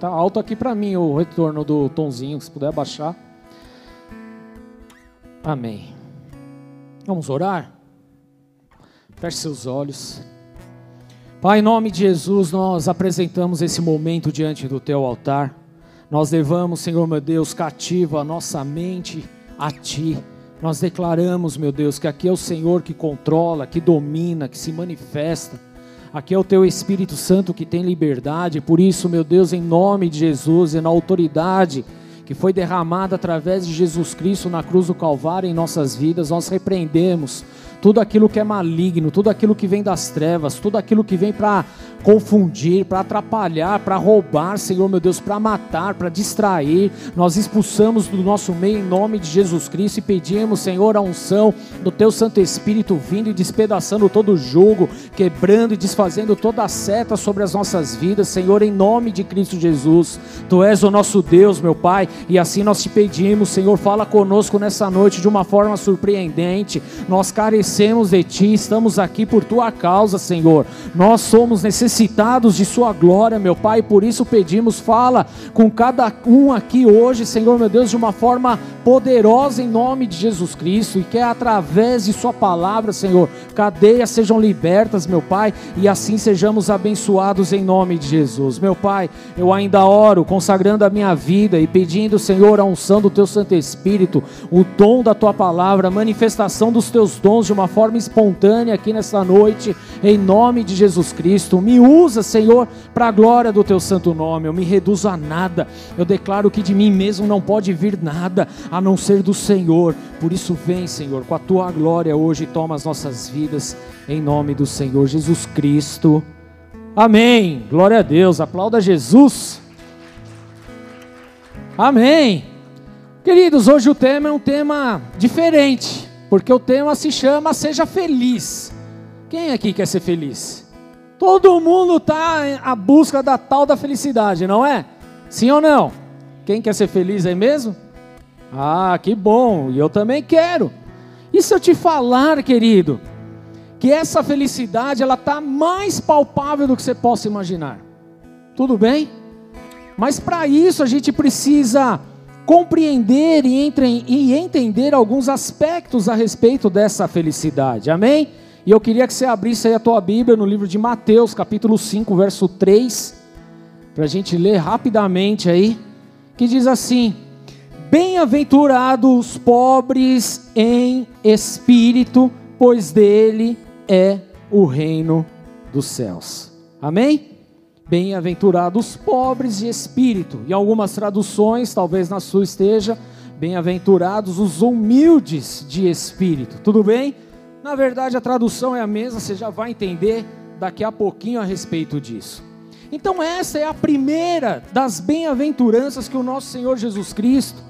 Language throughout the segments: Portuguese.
Tá alto aqui para mim o retorno do tonzinho, se puder baixar. Amém. Vamos orar? Feche seus olhos. Pai, em nome de Jesus, nós apresentamos esse momento diante do teu altar. Nós levamos, Senhor meu Deus, cativo a nossa mente a ti. Nós declaramos, meu Deus, que aqui é o Senhor que controla, que domina, que se manifesta. Aqui é o teu Espírito Santo que tem liberdade. Por isso, meu Deus, em nome de Jesus e na autoridade que foi derramada através de Jesus Cristo na cruz do Calvário em nossas vidas, nós repreendemos tudo aquilo que é maligno, tudo aquilo que vem das trevas, tudo aquilo que vem para confundir, para atrapalhar, para roubar, Senhor meu Deus, para matar, para distrair. Nós expulsamos do nosso meio em nome de Jesus Cristo e pedimos, Senhor, a unção do Teu Santo Espírito vindo e despedaçando todo o jugo, quebrando e desfazendo toda a seta sobre as nossas vidas, Senhor, em nome de Cristo Jesus. Tu és o nosso Deus, meu Pai, e assim nós te pedimos, Senhor, fala conosco nessa noite de uma forma surpreendente. Nós carecemos de Ti, estamos aqui por Tua causa, Senhor. Nós somos necessitados de Sua glória, meu Pai, por isso pedimos, fala com cada um aqui hoje, Senhor, meu Deus, de uma forma poderosa em nome de Jesus Cristo, e que é através de Sua palavra, Senhor, cadeias sejam libertas, meu Pai, e assim sejamos abençoados em nome de Jesus. Meu Pai, eu ainda oro, consagrando a minha vida e pedindo, Senhor, a unção do Teu Santo Espírito, o dom da Tua palavra, a manifestação dos Teus dons de uma forma espontânea aqui nessa noite, em nome de Jesus Cristo. Me usa, Senhor, para a glória do Teu santo nome. Eu me reduzo a nada. Eu declaro que de mim mesmo não pode vir nada a não ser do Senhor. Por isso, vem, Senhor, com a Tua glória hoje, toma as nossas vidas, em nome do Senhor Jesus Cristo. Amém. Glória a Deus. Aplauda Jesus. Amém. Queridos, hoje o tema é um tema diferente, porque o tema se chama Seja Feliz. Quem aqui quer ser feliz? Todo mundo está à busca da tal da felicidade, não é? Sim ou não? Quem quer ser feliz aí mesmo? Ah, que bom, e eu também quero. E se eu te falar, querido, que essa felicidade ela está mais palpável do que você possa imaginar? Tudo bem? Mas para isso a gente precisa compreender e, entre, e entender alguns aspectos a respeito dessa felicidade. Amém? E eu queria que você abrisse aí a tua Bíblia no livro de Mateus, capítulo 5, verso 3, para a gente ler rapidamente aí, que diz assim: Bem-aventurados os pobres em espírito, pois dele é o reino dos céus. Amém? Bem-aventurados os pobres de espírito. Em algumas traduções, talvez na sua esteja, bem-aventurados os humildes de espírito. Tudo bem? Na verdade, a tradução é a mesma, você já vai entender daqui a pouquinho a respeito disso. Então, essa é a primeira das bem-aventuranças que o nosso Senhor Jesus Cristo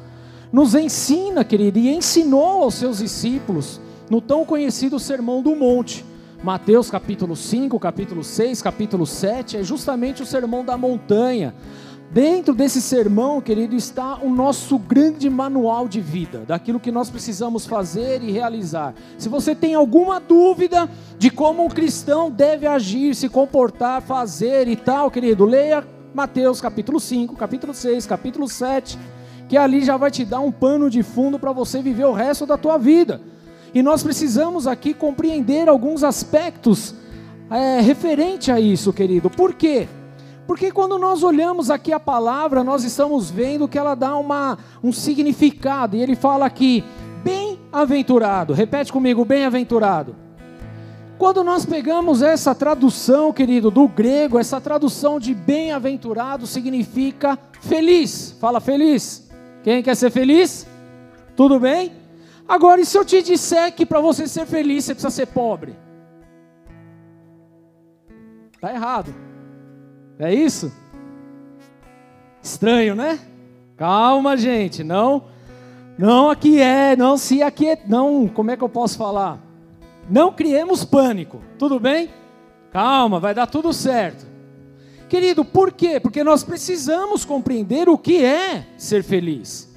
nos ensina, querido, e ensinou aos seus discípulos no tão conhecido Sermão do Monte. Mateus capítulo 5, capítulo 6, capítulo 7, é justamente o sermão da montanha. Dentro desse sermão, querido, está o nosso grande manual de vida, daquilo que nós precisamos fazer e realizar. Se você tem alguma dúvida de como um cristão deve agir, se comportar, fazer e tal, querido, leia Mateus capítulo 5, capítulo 6, capítulo 7, que ali já vai te dar um pano de fundo para você viver o resto da tua vida. E nós precisamos aqui compreender alguns aspectos é, referente a isso, querido. Por quê? Porque quando nós olhamos aqui a palavra, nós estamos vendo que ela dá uma, um significado. E ele fala aqui, bem-aventurado. Repete comigo, bem-aventurado. Quando nós pegamos essa tradução, querido, do grego, essa tradução de bem-aventurado significa feliz. Fala feliz. Quem quer ser feliz? Tudo bem? Agora, e se eu te disser que para você ser feliz você precisa ser pobre? Está errado. É isso? Estranho, né? Calma, gente. Não, não aqui é, não se aqui é, não. Como é que eu posso falar? Não criemos pânico. Tudo bem? Calma, vai dar tudo certo. Querido, por quê? Porque nós precisamos compreender o que é ser feliz.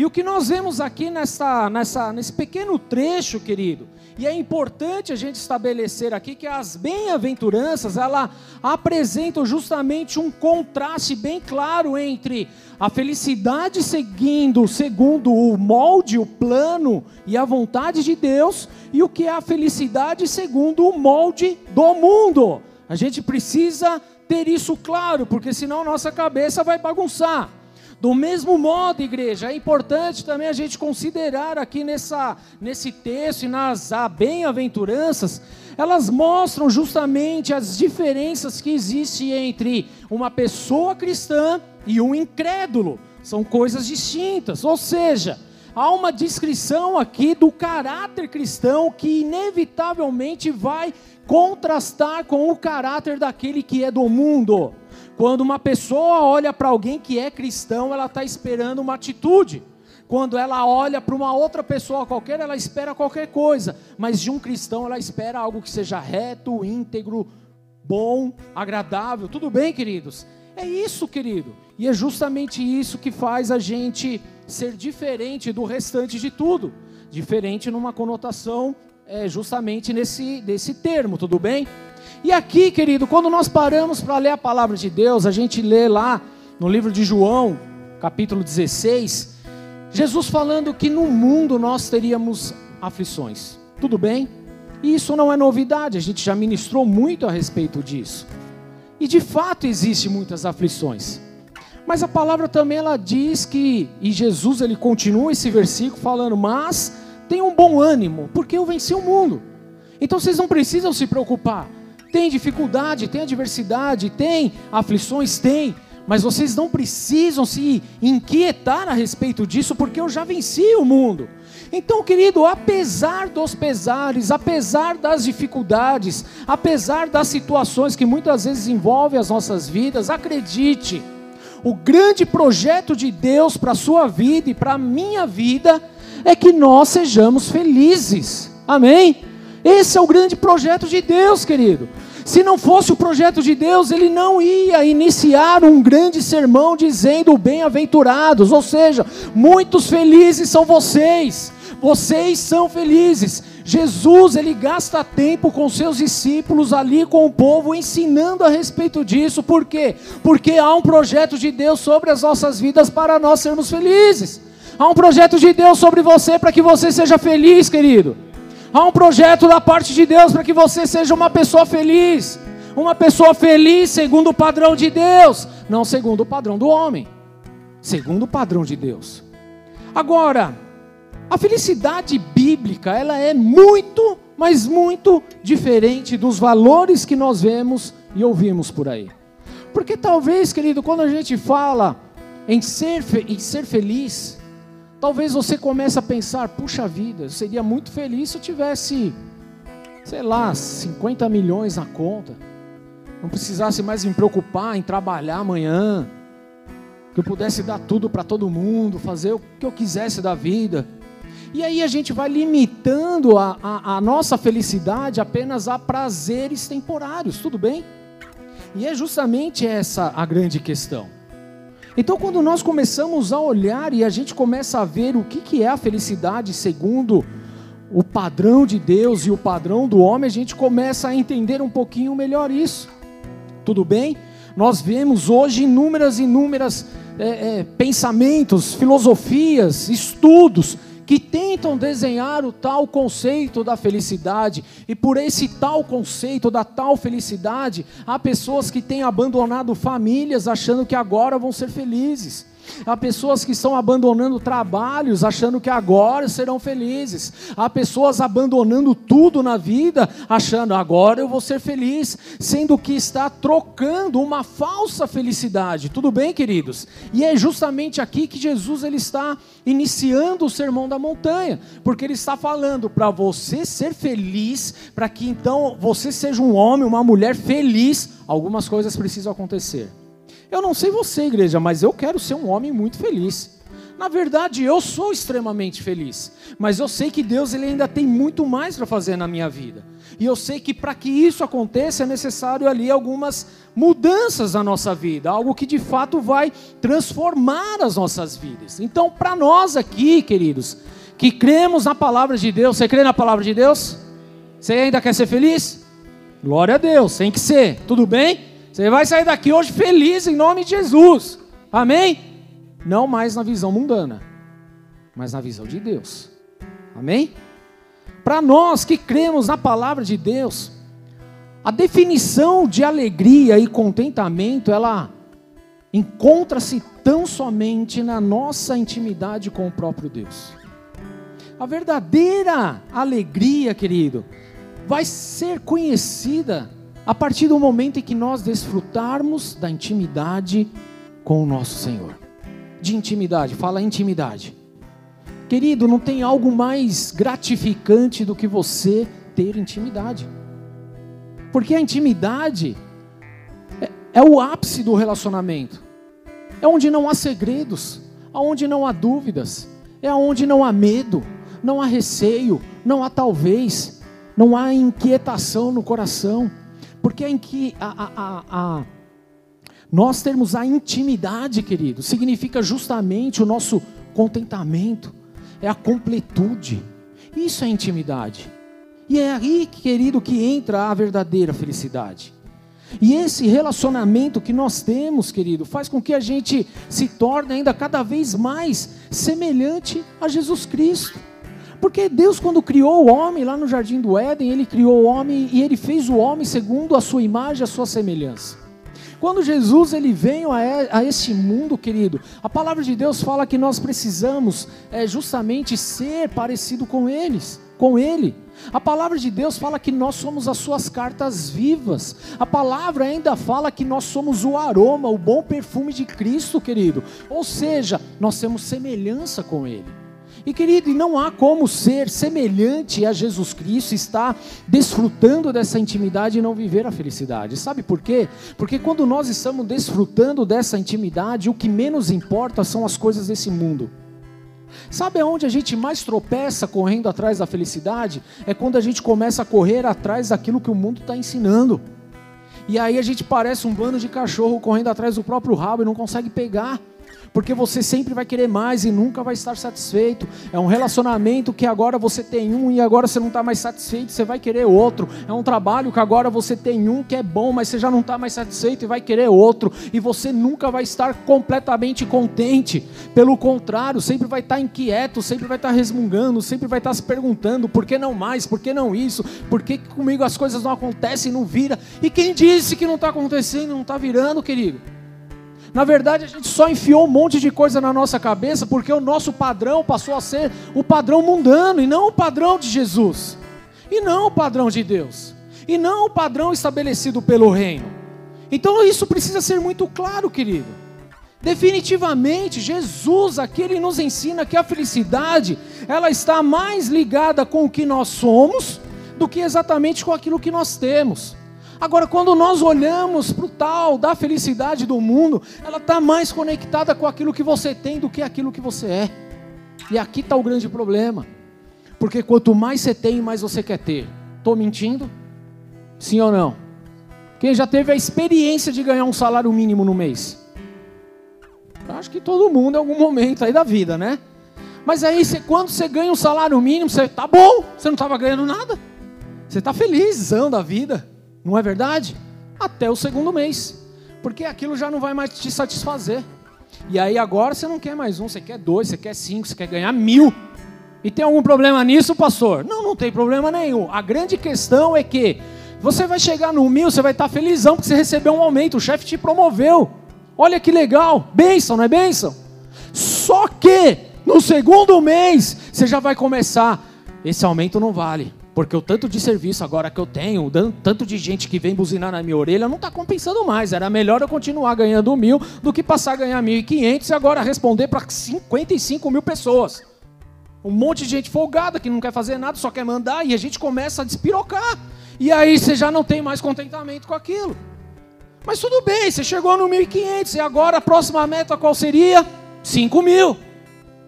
E o que nós vemos aqui nessa, nessa, nesse pequeno trecho, querido, e é importante a gente estabelecer aqui que as bem-aventuranças, ela apresentam justamente um contraste bem claro entre a felicidade seguindo segundo o molde, o plano e a vontade de Deus, e o que é a felicidade segundo o molde do mundo. A gente precisa ter isso claro, porque senão nossa cabeça vai bagunçar. Do mesmo modo, igreja, é importante também a gente considerar aqui nessa, nesse texto e nas bem-aventuranças, elas mostram justamente as diferenças que existem entre uma pessoa cristã e um incrédulo. São coisas distintas, ou seja, há uma descrição aqui do caráter cristão que inevitavelmente vai contrastar com o caráter daquele que é do mundo. Quando uma pessoa olha para alguém que é cristão, ela está esperando uma atitude. Quando ela olha para uma outra pessoa qualquer, ela espera qualquer coisa. Mas de um cristão, ela espera algo que seja reto, íntegro, bom, agradável. Tudo bem, queridos? É isso, querido. E é justamente isso que faz a gente ser diferente do restante de tudo. Diferente numa conotação é, justamente nesse, nesse termo, tudo bem? E aqui, querido, quando nós paramos para ler a palavra de Deus, a gente lê lá no livro de João, capítulo 16, Jesus falando que no mundo nós teríamos aflições. Tudo bem? E isso não é novidade, a gente já ministrou muito a respeito disso. E de fato existe muitas aflições. Mas a palavra também ela diz que e Jesus ele continua esse versículo falando: "Mas tenham um bom ânimo, porque eu venci o mundo". Então vocês não precisam se preocupar. Tem dificuldade, tem adversidade, tem aflições, tem, mas vocês não precisam se inquietar a respeito disso, porque eu já venci o mundo. Então, querido, apesar dos pesares, apesar das dificuldades, apesar das situações que muitas vezes envolvem as nossas vidas, acredite, o grande projeto de Deus para a sua vida e para a minha vida é que nós sejamos felizes. Amém? Esse é o grande projeto de Deus, querido. Se não fosse o projeto de Deus, ele não ia iniciar um grande sermão dizendo bem-aventurados, ou seja, muitos felizes são vocês. Vocês são felizes. Jesus, ele gasta tempo com seus discípulos ali com o povo ensinando a respeito disso. Por quê? Porque há um projeto de Deus sobre as nossas vidas para nós sermos felizes. Há um projeto de Deus sobre você para que você seja feliz, querido. Há um projeto da parte de Deus para que você seja uma pessoa feliz. Uma pessoa feliz segundo o padrão de Deus, não segundo o padrão do homem, segundo o padrão de Deus. Agora, a felicidade bíblica, ela é muito, mas muito diferente dos valores que nós vemos e ouvimos por aí. Porque talvez, querido, quando a gente fala em ser, em ser feliz, Talvez você comece a pensar: puxa vida, eu seria muito feliz se eu tivesse, sei lá, 50 milhões na conta. Não precisasse mais me preocupar em trabalhar amanhã. Que eu pudesse dar tudo para todo mundo, fazer o que eu quisesse da vida. E aí a gente vai limitando a, a, a nossa felicidade apenas a prazeres temporários, tudo bem? E é justamente essa a grande questão. Então, quando nós começamos a olhar e a gente começa a ver o que, que é a felicidade segundo o padrão de Deus e o padrão do homem, a gente começa a entender um pouquinho melhor isso. Tudo bem? Nós vemos hoje inúmeras, inúmeras é, é, pensamentos, filosofias, estudos que tentam desenhar o tal conceito da felicidade, e por esse tal conceito da tal felicidade, há pessoas que têm abandonado famílias achando que agora vão ser felizes. Há pessoas que estão abandonando trabalhos achando que agora serão felizes. Há pessoas abandonando tudo na vida achando agora eu vou ser feliz, sendo que está trocando uma falsa felicidade. Tudo bem, queridos? E é justamente aqui que Jesus ele está iniciando o sermão da montanha, porque ele está falando para você ser feliz, para que então você seja um homem, uma mulher feliz, algumas coisas precisam acontecer. Eu não sei você, igreja, mas eu quero ser um homem muito feliz. Na verdade, eu sou extremamente feliz, mas eu sei que Deus ele ainda tem muito mais para fazer na minha vida. E eu sei que para que isso aconteça é necessário ali algumas mudanças na nossa vida, algo que de fato vai transformar as nossas vidas. Então, para nós aqui, queridos, que cremos na palavra de Deus, você crê na palavra de Deus? Você ainda quer ser feliz? Glória a Deus, tem que ser, tudo bem? Você vai sair daqui hoje feliz em nome de Jesus, amém? Não mais na visão mundana, mas na visão de Deus. Amém? Para nós que cremos na palavra de Deus, a definição de alegria e contentamento, ela encontra-se tão somente na nossa intimidade com o próprio Deus. A verdadeira alegria, querido, vai ser conhecida a partir do momento em que nós desfrutarmos da intimidade com o nosso Senhor de intimidade. Fala intimidade. Querido, não tem algo mais gratificante do que você ter intimidade. Porque a intimidade é, é o ápice do relacionamento. É onde não há segredos, aonde não há dúvidas, é onde não há medo, não há receio, não há talvez, não há inquietação no coração. Porque em que a, a, a nós termos a intimidade, querido, significa justamente o nosso contentamento, é a completude. Isso é intimidade. E é aí, querido, que entra a verdadeira felicidade. E esse relacionamento que nós temos, querido, faz com que a gente se torne ainda cada vez mais semelhante a Jesus Cristo. Porque Deus, quando criou o homem lá no jardim do Éden, ele criou o homem e ele fez o homem segundo a sua imagem, a sua semelhança. Quando Jesus ele veio a, este mundo, querido, a palavra de Deus fala que nós precisamos é, justamente ser parecido com eles, com Ele. A palavra de Deus fala que nós somos as suas cartas vivas. A palavra ainda fala que nós somos o aroma, o bom perfume de Cristo, querido. Ou seja, nós temos semelhança com Ele. E querido, e não há como ser semelhante a Jesus Cristo, estar desfrutando dessa intimidade e não viver a felicidade. Sabe por quê? Porque quando nós estamos desfrutando dessa intimidade, o que menos importa são as coisas desse mundo. Sabe aonde a gente mais tropeça correndo atrás da felicidade? É quando a gente começa a correr atrás daquilo que o mundo está ensinando. E aí a gente parece um bando de cachorro correndo atrás do próprio rabo e não consegue pegar porque você sempre vai querer mais e nunca vai estar satisfeito. É um relacionamento que agora você tem um e agora você não está mais satisfeito, você vai querer outro. É um trabalho que agora você tem um que é bom, mas você já não está mais satisfeito e vai querer outro. E você nunca vai estar completamente contente. Pelo contrário, sempre vai estar inquieto, sempre vai estar resmungando, sempre vai estar se perguntando: por que não mais? Por que não isso? Por que comigo as coisas não acontecem, não vira? E quem disse que não está acontecendo, não está virando, querido? Na verdade, a gente só enfiou um monte de coisa na nossa cabeça porque o nosso padrão passou a ser o padrão mundano e não o padrão de Jesus, e não o padrão de Deus, e não o padrão estabelecido pelo reino. Então isso precisa ser muito claro, querido. Definitivamente, Jesus aqui ele nos ensina que a felicidade, ela está mais ligada com o que nós somos do que exatamente com aquilo que nós temos. Agora, quando nós olhamos para o tal da felicidade do mundo, ela está mais conectada com aquilo que você tem do que aquilo que você é. E aqui está o grande problema. Porque quanto mais você tem, mais você quer ter. Estou mentindo? Sim ou não? Quem já teve a experiência de ganhar um salário mínimo no mês? Acho que todo mundo em algum momento aí da vida, né? Mas aí, você, quando você ganha um salário mínimo, você tá bom, você não estava ganhando nada. Você está felizão da vida. Não é verdade? Até o segundo mês. Porque aquilo já não vai mais te satisfazer. E aí agora você não quer mais um, você quer dois, você quer cinco, você quer ganhar mil. E tem algum problema nisso, pastor? Não, não tem problema nenhum. A grande questão é que você vai chegar no mil, você vai estar felizão porque você recebeu um aumento, o chefe te promoveu. Olha que legal, bênção, não é bênção? Só que no segundo mês você já vai começar. Esse aumento não vale. Porque o tanto de serviço agora que eu tenho, o tanto de gente que vem buzinar na minha orelha, não está compensando mais. Era melhor eu continuar ganhando mil do que passar a ganhar mil e quinhentos agora responder para 55 mil pessoas. Um monte de gente folgada que não quer fazer nada, só quer mandar e a gente começa a despirocar. E aí você já não tem mais contentamento com aquilo. Mas tudo bem, você chegou no 1.500 e agora a próxima meta qual seria? 5 mil.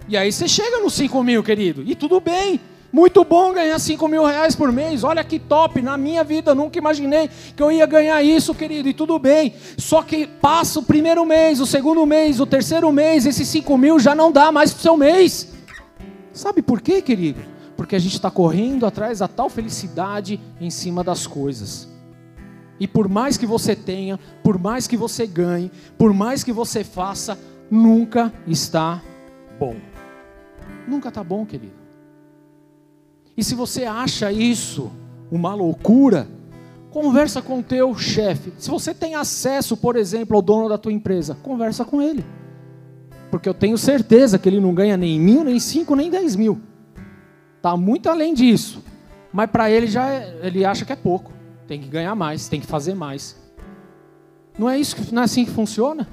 E aí você chega nos 5 mil, querido. E tudo bem. Muito bom ganhar 5 mil reais por mês. Olha que top. Na minha vida, nunca imaginei que eu ia ganhar isso, querido. E tudo bem. Só que passa o primeiro mês, o segundo mês, o terceiro mês, esses 5 mil já não dá mais para o seu mês. Sabe por quê, querido? Porque a gente está correndo atrás da tal felicidade em cima das coisas. E por mais que você tenha, por mais que você ganhe, por mais que você faça, nunca está bom. Nunca está bom, querido. E se você acha isso uma loucura, conversa com o teu chefe. Se você tem acesso, por exemplo, ao dono da tua empresa, conversa com ele. Porque eu tenho certeza que ele não ganha nem mil, nem cinco, nem dez mil. Está muito além disso. Mas para ele já é, ele acha que é pouco. Tem que ganhar mais, tem que fazer mais. Não é isso, não é assim que funciona?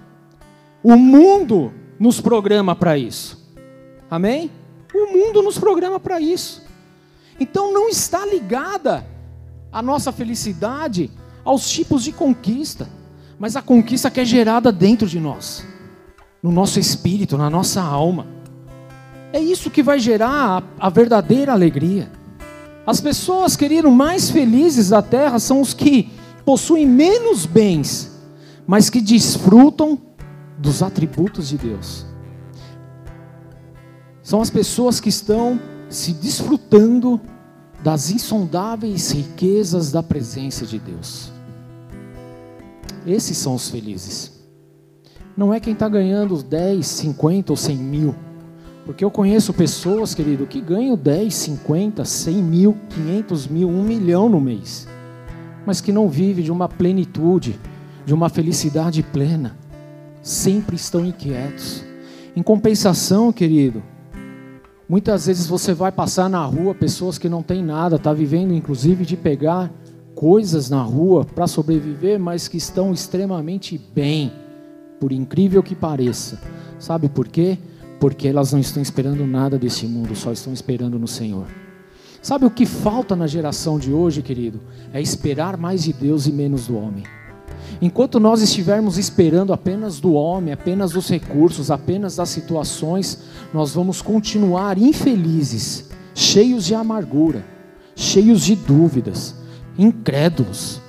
O mundo nos programa para isso. Amém? O mundo nos programa para isso. Então não está ligada a nossa felicidade aos tipos de conquista, mas a conquista que é gerada dentro de nós, no nosso espírito, na nossa alma. É isso que vai gerar a, a verdadeira alegria. As pessoas, querido, mais felizes da terra são os que possuem menos bens, mas que desfrutam dos atributos de Deus. São as pessoas que estão se desfrutando das insondáveis riquezas da presença de Deus. Esses são os felizes. Não é quem está ganhando 10, 50 ou 100 mil. Porque eu conheço pessoas, querido, que ganham 10, 50, 100 mil, 500 mil, 1 milhão no mês. Mas que não vivem de uma plenitude, de uma felicidade plena. Sempre estão inquietos. Em compensação, querido, Muitas vezes você vai passar na rua pessoas que não têm nada, está vivendo inclusive de pegar coisas na rua para sobreviver, mas que estão extremamente bem, por incrível que pareça. Sabe por quê? Porque elas não estão esperando nada desse mundo, só estão esperando no Senhor. Sabe o que falta na geração de hoje, querido? É esperar mais de Deus e menos do homem. Enquanto nós estivermos esperando apenas do homem, apenas dos recursos, apenas das situações, nós vamos continuar infelizes, cheios de amargura, cheios de dúvidas, incrédulos.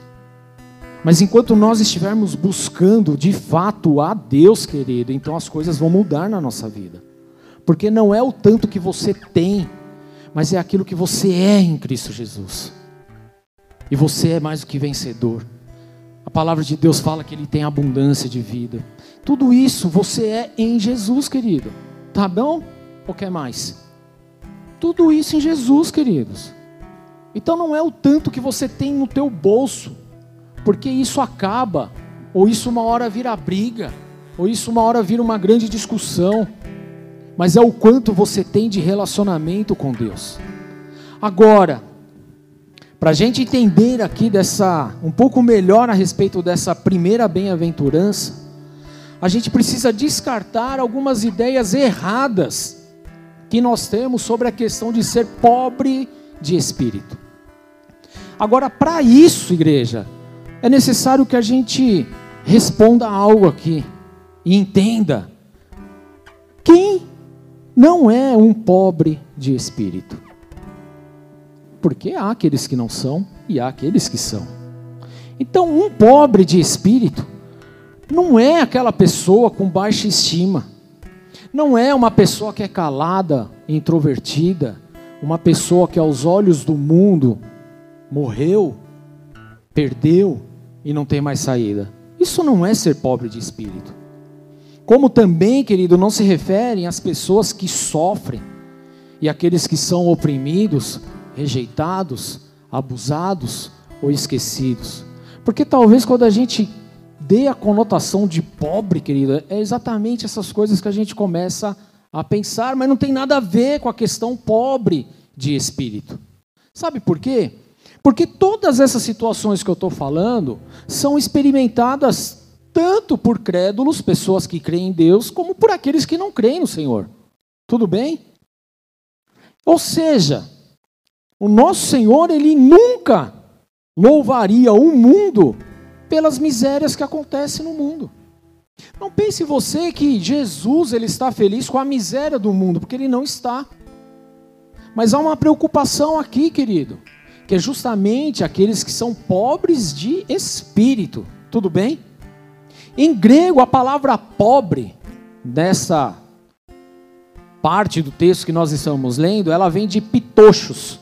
Mas enquanto nós estivermos buscando de fato a Deus, querido, então as coisas vão mudar na nossa vida. Porque não é o tanto que você tem, mas é aquilo que você é em Cristo Jesus. E você é mais do que vencedor. A palavra de Deus fala que ele tem abundância de vida. Tudo isso você é em Jesus, querido. Tá bom? Ou quer mais? Tudo isso em Jesus, queridos. Então não é o tanto que você tem no teu bolso, porque isso acaba, ou isso uma hora vira briga, ou isso uma hora vira uma grande discussão, mas é o quanto você tem de relacionamento com Deus. Agora, para a gente entender aqui dessa um pouco melhor a respeito dessa primeira bem-aventurança, a gente precisa descartar algumas ideias erradas que nós temos sobre a questão de ser pobre de espírito. Agora, para isso, igreja, é necessário que a gente responda algo aqui e entenda quem não é um pobre de espírito. Porque há aqueles que não são e há aqueles que são. Então, um pobre de espírito não é aquela pessoa com baixa estima. Não é uma pessoa que é calada, introvertida, uma pessoa que aos olhos do mundo morreu, perdeu e não tem mais saída. Isso não é ser pobre de espírito. Como também, querido, não se referem às pessoas que sofrem e aqueles que são oprimidos rejeitados, abusados ou esquecidos. Porque talvez quando a gente dê a conotação de pobre, querida, é exatamente essas coisas que a gente começa a pensar, mas não tem nada a ver com a questão pobre de espírito. Sabe por quê? Porque todas essas situações que eu estou falando são experimentadas tanto por crédulos, pessoas que creem em Deus, como por aqueles que não creem no Senhor. Tudo bem? Ou seja, o nosso Senhor, ele nunca louvaria o mundo pelas misérias que acontecem no mundo. Não pense você que Jesus ele está feliz com a miséria do mundo, porque ele não está. Mas há uma preocupação aqui, querido, que é justamente aqueles que são pobres de espírito. Tudo bem? Em grego, a palavra pobre, nessa parte do texto que nós estamos lendo, ela vem de pitochos.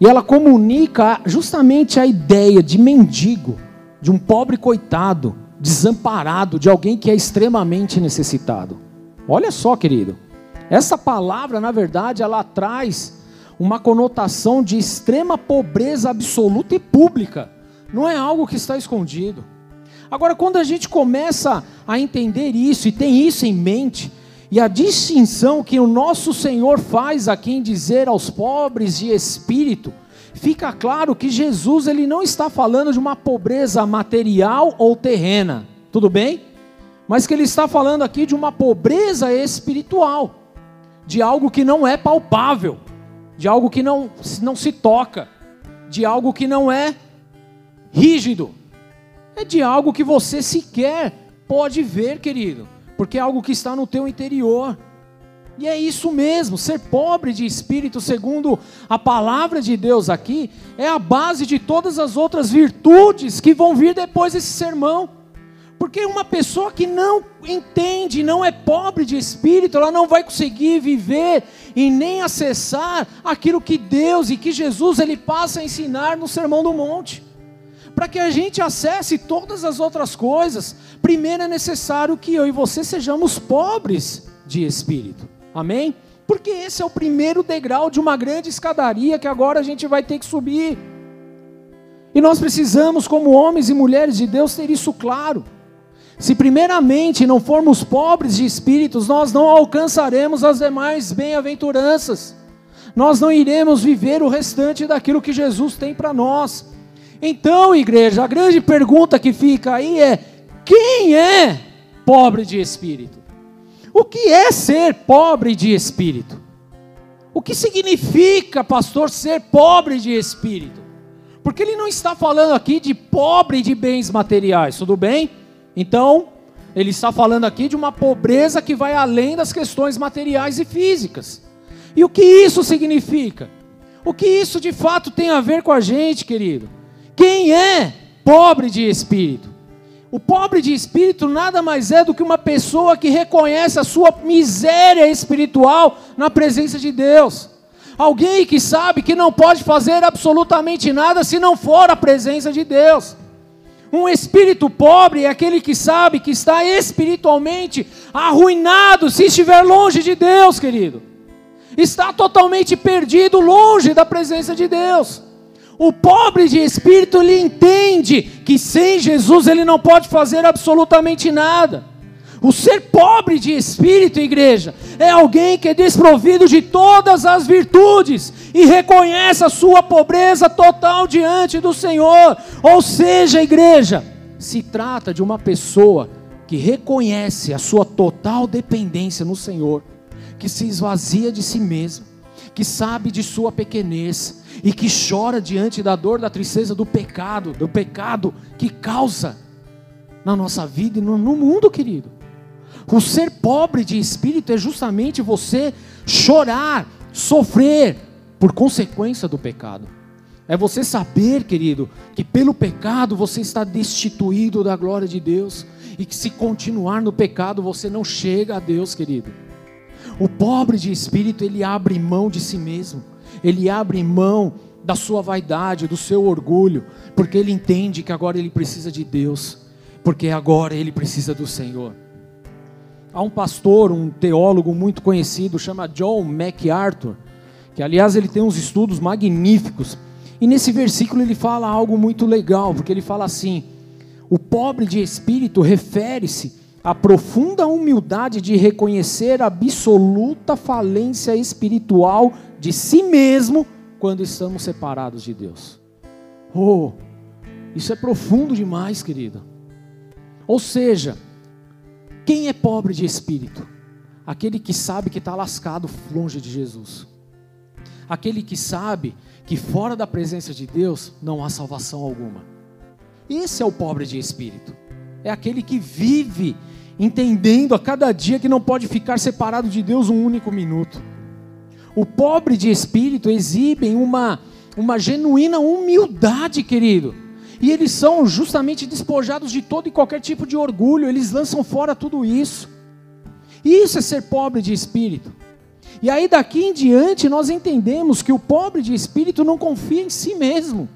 E ela comunica justamente a ideia de mendigo, de um pobre coitado, desamparado, de alguém que é extremamente necessitado. Olha só, querido. Essa palavra, na verdade, ela traz uma conotação de extrema pobreza absoluta e pública. Não é algo que está escondido. Agora, quando a gente começa a entender isso e tem isso em mente, e a distinção que o nosso Senhor faz aqui em dizer aos pobres de espírito, fica claro que Jesus ele não está falando de uma pobreza material ou terrena, tudo bem? Mas que ele está falando aqui de uma pobreza espiritual, de algo que não é palpável, de algo que não, não se toca, de algo que não é rígido, é de algo que você sequer pode ver, querido porque é algo que está no teu interior. E é isso mesmo, ser pobre de espírito, segundo a palavra de Deus aqui, é a base de todas as outras virtudes que vão vir depois desse sermão. Porque uma pessoa que não entende, não é pobre de espírito, ela não vai conseguir viver e nem acessar aquilo que Deus e que Jesus ele passa a ensinar no Sermão do Monte para que a gente acesse todas as outras coisas, primeiro é necessário que eu e você sejamos pobres de espírito. Amém? Porque esse é o primeiro degrau de uma grande escadaria que agora a gente vai ter que subir. E nós precisamos, como homens e mulheres de Deus, ter isso claro. Se primeiramente não formos pobres de espíritos, nós não alcançaremos as demais bem-aventuranças. Nós não iremos viver o restante daquilo que Jesus tem para nós. Então, igreja, a grande pergunta que fica aí é: quem é pobre de espírito? O que é ser pobre de espírito? O que significa, pastor, ser pobre de espírito? Porque ele não está falando aqui de pobre de bens materiais, tudo bem? Então, ele está falando aqui de uma pobreza que vai além das questões materiais e físicas. E o que isso significa? O que isso de fato tem a ver com a gente, querido? Quem é pobre de espírito? O pobre de espírito nada mais é do que uma pessoa que reconhece a sua miséria espiritual na presença de Deus. Alguém que sabe que não pode fazer absolutamente nada se não for a presença de Deus. Um espírito pobre é aquele que sabe que está espiritualmente arruinado se estiver longe de Deus, querido. Está totalmente perdido longe da presença de Deus. O pobre de espírito ele entende que sem Jesus ele não pode fazer absolutamente nada. O ser pobre de espírito, igreja, é alguém que é desprovido de todas as virtudes e reconhece a sua pobreza total diante do Senhor. Ou seja, igreja, se trata de uma pessoa que reconhece a sua total dependência no Senhor, que se esvazia de si mesmo, que sabe de sua pequenez, e que chora diante da dor, da tristeza do pecado, do pecado que causa na nossa vida e no, no mundo, querido. O ser pobre de espírito é justamente você chorar, sofrer por consequência do pecado. É você saber, querido, que pelo pecado você está destituído da glória de Deus e que se continuar no pecado você não chega a Deus, querido. O pobre de espírito, ele abre mão de si mesmo ele abre mão da sua vaidade, do seu orgulho, porque ele entende que agora ele precisa de Deus, porque agora ele precisa do Senhor. Há um pastor, um teólogo muito conhecido, chama John MacArthur, que aliás ele tem uns estudos magníficos. E nesse versículo ele fala algo muito legal, porque ele fala assim: o pobre de espírito refere-se à profunda humildade de reconhecer a absoluta falência espiritual de si mesmo quando estamos separados de Deus. Oh, isso é profundo demais, querido. Ou seja, quem é pobre de espírito? Aquele que sabe que está lascado longe de Jesus. Aquele que sabe que fora da presença de Deus não há salvação alguma. Esse é o pobre de espírito. É aquele que vive entendendo a cada dia que não pode ficar separado de Deus um único minuto. O pobre de espírito exibe uma, uma genuína humildade, querido. E eles são justamente despojados de todo e qualquer tipo de orgulho, eles lançam fora tudo isso. Isso é ser pobre de espírito. E aí daqui em diante nós entendemos que o pobre de espírito não confia em si mesmo,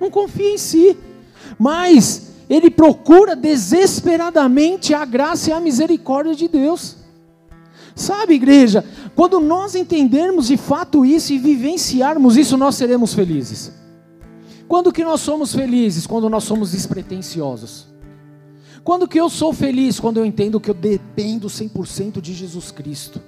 não confia em si, mas ele procura desesperadamente a graça e a misericórdia de Deus. Sabe, igreja, quando nós entendermos de fato isso e vivenciarmos isso, nós seremos felizes. Quando que nós somos felizes? Quando nós somos despretensiosos. Quando que eu sou feliz? Quando eu entendo que eu dependo 100% de Jesus Cristo.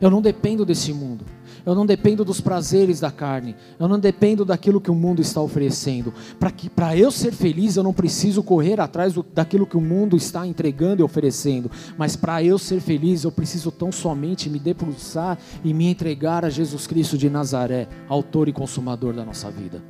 Eu não dependo desse mundo. Eu não dependo dos prazeres da carne. Eu não dependo daquilo que o mundo está oferecendo. Para que para eu ser feliz, eu não preciso correr atrás do, daquilo que o mundo está entregando e oferecendo. Mas para eu ser feliz, eu preciso tão somente me debruçar e me entregar a Jesus Cristo de Nazaré, autor e consumador da nossa vida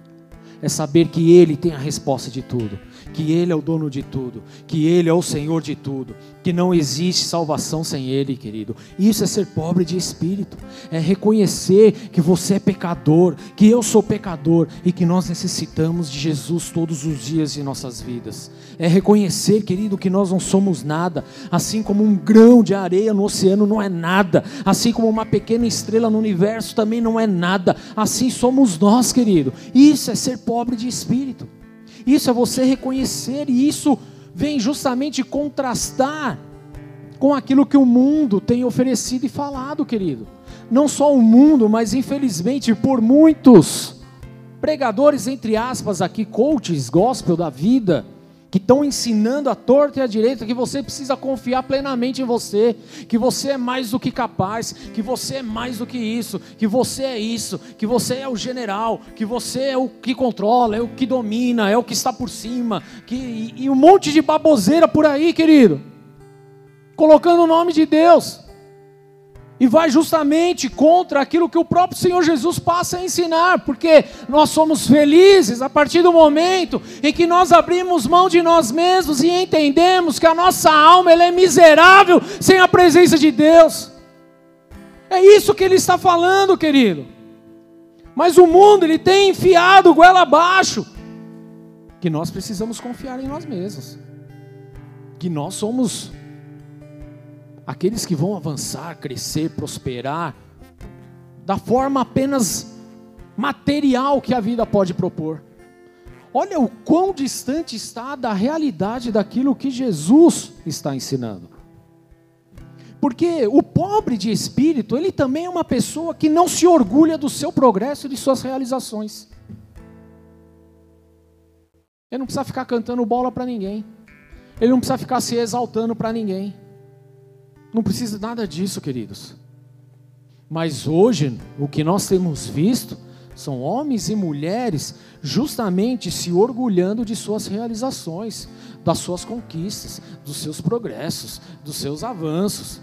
é saber que Ele tem a resposta de tudo, que Ele é o dono de tudo, que Ele é o Senhor de tudo, que não existe salvação sem Ele, querido. Isso é ser pobre de espírito, é reconhecer que você é pecador, que eu sou pecador e que nós necessitamos de Jesus todos os dias de nossas vidas. É reconhecer, querido, que nós não somos nada, assim como um grão de areia no oceano não é nada, assim como uma pequena estrela no universo também não é nada, assim somos nós, querido. Isso é ser pobre de espírito. Isso é você reconhecer, e isso vem justamente contrastar com aquilo que o mundo tem oferecido e falado, querido. Não só o mundo, mas infelizmente por muitos pregadores, entre aspas, aqui, coaches, gospel da vida, que estão ensinando a torta e a direita que você precisa confiar plenamente em você, que você é mais do que capaz, que você é mais do que isso, que você é isso, que você é o general, que você é o que controla, é o que domina, é o que está por cima, que, e, e um monte de baboseira por aí, querido, colocando o nome de Deus e vai justamente contra aquilo que o próprio Senhor Jesus passa a ensinar, porque nós somos felizes a partir do momento em que nós abrimos mão de nós mesmos e entendemos que a nossa alma ela é miserável sem a presença de Deus. É isso que ele está falando, querido. Mas o mundo ele tem enfiado goela abaixo que nós precisamos confiar em nós mesmos. Que nós somos aqueles que vão avançar, crescer, prosperar, da forma apenas material que a vida pode propor. Olha o quão distante está da realidade daquilo que Jesus está ensinando. Porque o pobre de espírito, ele também é uma pessoa que não se orgulha do seu progresso e de suas realizações. Ele não precisa ficar cantando bola para ninguém. Ele não precisa ficar se exaltando para ninguém. Não precisa nada disso, queridos. Mas hoje, o que nós temos visto são homens e mulheres justamente se orgulhando de suas realizações, das suas conquistas, dos seus progressos, dos seus avanços.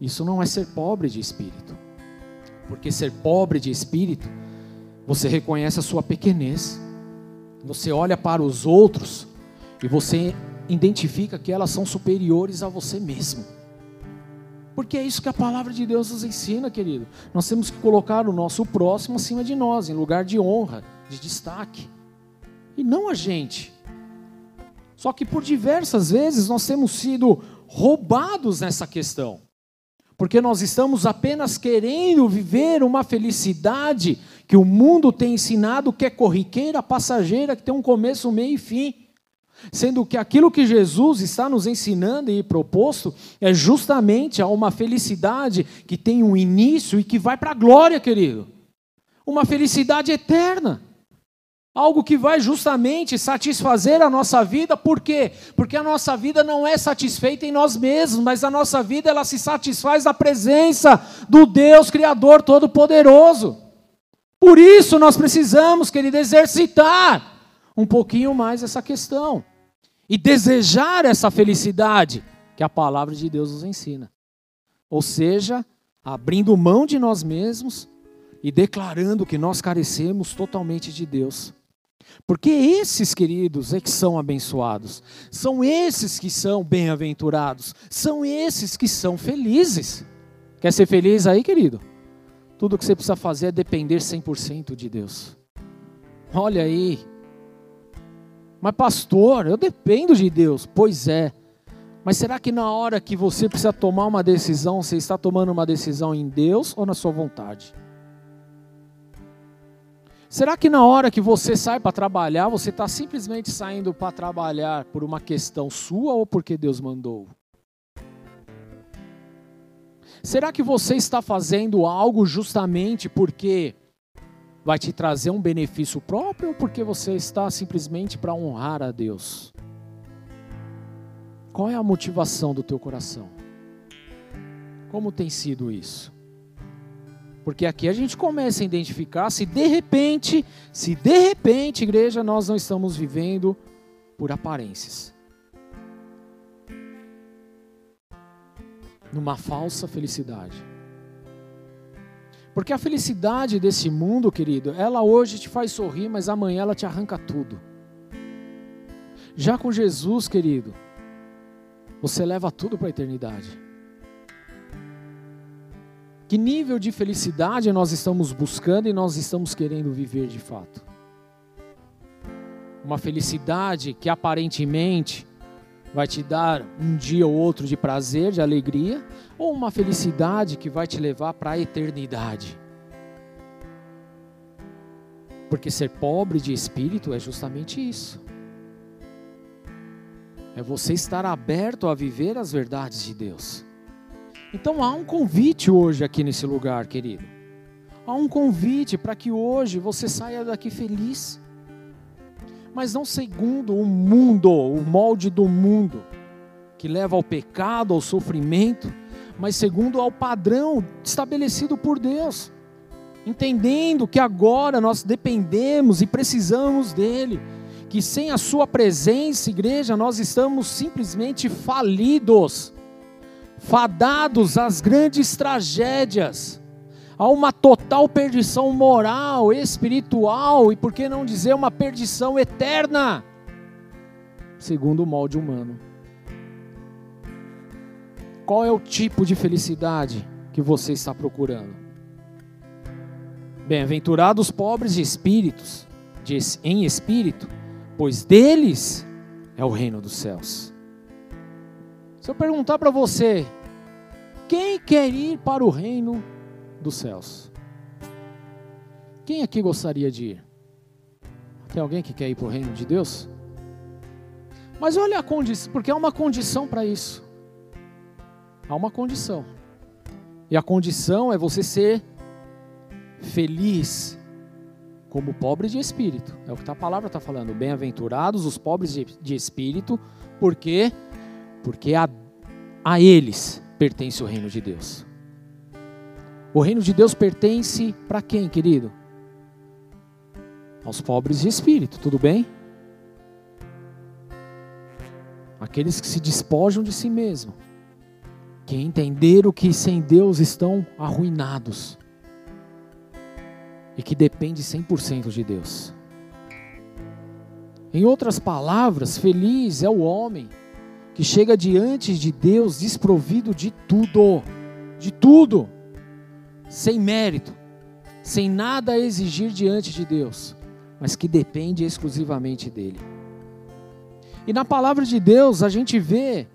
Isso não é ser pobre de espírito. Porque ser pobre de espírito, você reconhece a sua pequenez. Você olha para os outros e você identifica que elas são superiores a você mesmo. Porque é isso que a palavra de Deus nos ensina, querido. Nós temos que colocar o nosso próximo acima de nós, em lugar de honra, de destaque. E não a gente. Só que por diversas vezes nós temos sido roubados nessa questão. Porque nós estamos apenas querendo viver uma felicidade que o mundo tem ensinado que é corriqueira, passageira, que tem um começo, meio e fim. Sendo que aquilo que Jesus está nos ensinando e proposto é justamente a uma felicidade que tem um início e que vai para a glória, querido. Uma felicidade eterna. Algo que vai justamente satisfazer a nossa vida, por quê? Porque a nossa vida não é satisfeita em nós mesmos, mas a nossa vida ela se satisfaz na presença do Deus Criador Todo-Poderoso. Por isso nós precisamos, querido, exercitar um pouquinho mais essa questão e desejar essa felicidade que a palavra de Deus nos ensina. Ou seja, abrindo mão de nós mesmos e declarando que nós carecemos totalmente de Deus. Porque esses, queridos, é que são abençoados. São esses que são bem-aventurados. São esses que são felizes. Quer ser feliz aí, querido? Tudo que você precisa fazer é depender 100% de Deus. Olha aí. Mas, pastor, eu dependo de Deus. Pois é. Mas será que na hora que você precisa tomar uma decisão, você está tomando uma decisão em Deus ou na sua vontade? Será que na hora que você sai para trabalhar, você está simplesmente saindo para trabalhar por uma questão sua ou porque Deus mandou? Será que você está fazendo algo justamente porque vai te trazer um benefício próprio ou porque você está simplesmente para honrar a Deus? Qual é a motivação do teu coração? Como tem sido isso? Porque aqui a gente começa a identificar se de repente, se de repente, igreja, nós não estamos vivendo por aparências. Numa falsa felicidade. Porque a felicidade desse mundo, querido, ela hoje te faz sorrir, mas amanhã ela te arranca tudo. Já com Jesus, querido, você leva tudo para a eternidade. Que nível de felicidade nós estamos buscando e nós estamos querendo viver de fato? Uma felicidade que aparentemente vai te dar um dia ou outro de prazer, de alegria, ou uma felicidade que vai te levar para a eternidade. Porque ser pobre de espírito é justamente isso. É você estar aberto a viver as verdades de Deus. Então há um convite hoje aqui nesse lugar, querido. Há um convite para que hoje você saia daqui feliz. Mas não segundo o mundo, o molde do mundo, que leva ao pecado, ao sofrimento, mas segundo ao padrão estabelecido por Deus, entendendo que agora nós dependemos e precisamos dele, que sem a sua presença, igreja, nós estamos simplesmente falidos, fadados às grandes tragédias, a uma total perdição moral, espiritual e por que não dizer uma perdição eterna, segundo o molde humano. Qual é o tipo de felicidade que você está procurando? Bem-aventurados pobres de espíritos, em espírito, pois deles é o reino dos céus. Se eu perguntar para você, quem quer ir para o reino dos céus? Quem aqui gostaria de ir? Tem alguém que quer ir para o reino de Deus? Mas olha a condição, porque há uma condição para isso. Há uma condição. E a condição é você ser feliz como pobre de espírito. É o que a palavra está falando. Bem-aventurados os pobres de, de espírito, porque porque a, a eles pertence o reino de Deus. O reino de Deus pertence para quem, querido? Aos pobres de espírito, tudo bem? Aqueles que se despojam de si mesmo que entenderam que sem Deus estão arruinados e que depende 100% de Deus. Em outras palavras, feliz é o homem que chega diante de Deus desprovido de tudo, de tudo, sem mérito, sem nada a exigir diante de Deus, mas que depende exclusivamente dele. E na palavra de Deus a gente vê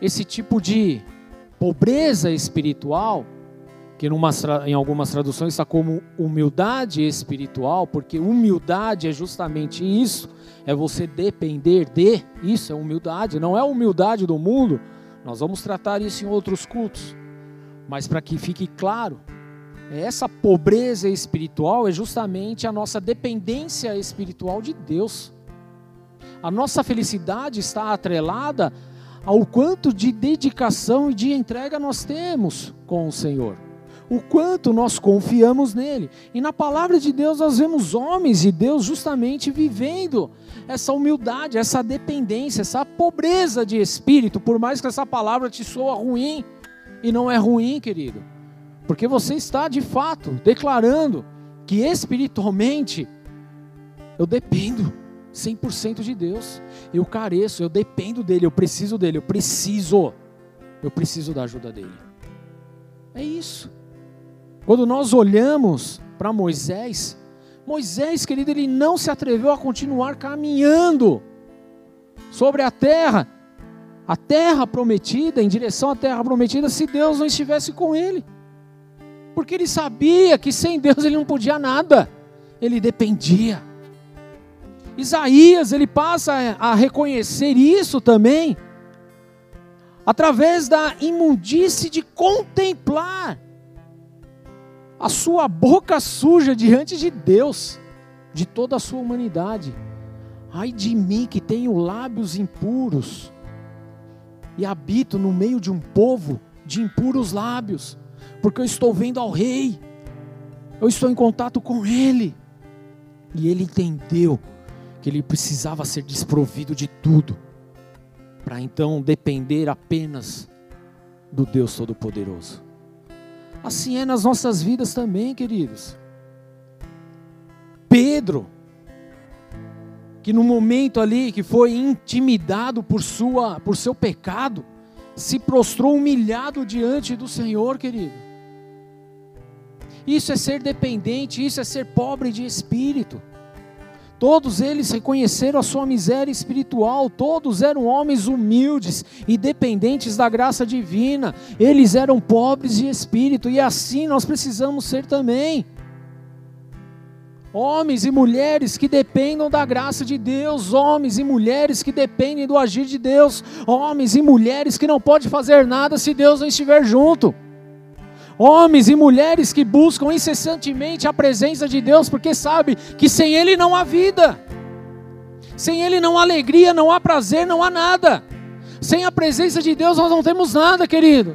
esse tipo de pobreza espiritual, que numa, em algumas traduções está como humildade espiritual, porque humildade é justamente isso, é você depender de, isso é humildade, não é a humildade do mundo, nós vamos tratar isso em outros cultos, mas para que fique claro, essa pobreza espiritual é justamente a nossa dependência espiritual de Deus. A nossa felicidade está atrelada ao quanto de dedicação e de entrega nós temos com o Senhor. O quanto nós confiamos nele. E na palavra de Deus nós vemos homens de Deus justamente vivendo essa humildade, essa dependência, essa pobreza de espírito, por mais que essa palavra te soa ruim, e não é ruim, querido, porque você está de fato declarando que espiritualmente Eu dependo 100% de Deus. Eu careço, eu dependo dele, eu preciso dele, eu preciso. Eu preciso da ajuda dele. É isso. Quando nós olhamos para Moisés, Moisés, querido, ele não se atreveu a continuar caminhando sobre a terra, a terra prometida, em direção à terra prometida, se Deus não estivesse com ele. Porque ele sabia que sem Deus ele não podia nada, ele dependia. Isaías, ele passa a reconhecer isso também, através da imundície de contemplar a sua boca suja diante de Deus, de toda a sua humanidade. Ai de mim que tenho lábios impuros e habito no meio de um povo de impuros lábios, porque eu estou vendo ao Rei, eu estou em contato com Ele, e ele entendeu que ele precisava ser desprovido de tudo, para então depender apenas do Deus Todo-Poderoso. Assim é nas nossas vidas também, queridos. Pedro, que no momento ali que foi intimidado por sua por seu pecado, se prostrou humilhado diante do Senhor, querido. Isso é ser dependente, isso é ser pobre de espírito. Todos eles reconheceram a sua miséria espiritual, todos eram homens humildes e dependentes da graça divina, eles eram pobres de espírito, e assim nós precisamos ser também. Homens e mulheres que dependam da graça de Deus, homens e mulheres que dependem do agir de Deus, homens e mulheres que não podem fazer nada se Deus não estiver junto homens e mulheres que buscam incessantemente a presença de Deus, porque sabe que sem Ele não há vida, sem Ele não há alegria, não há prazer, não há nada. Sem a presença de Deus nós não temos nada, querido.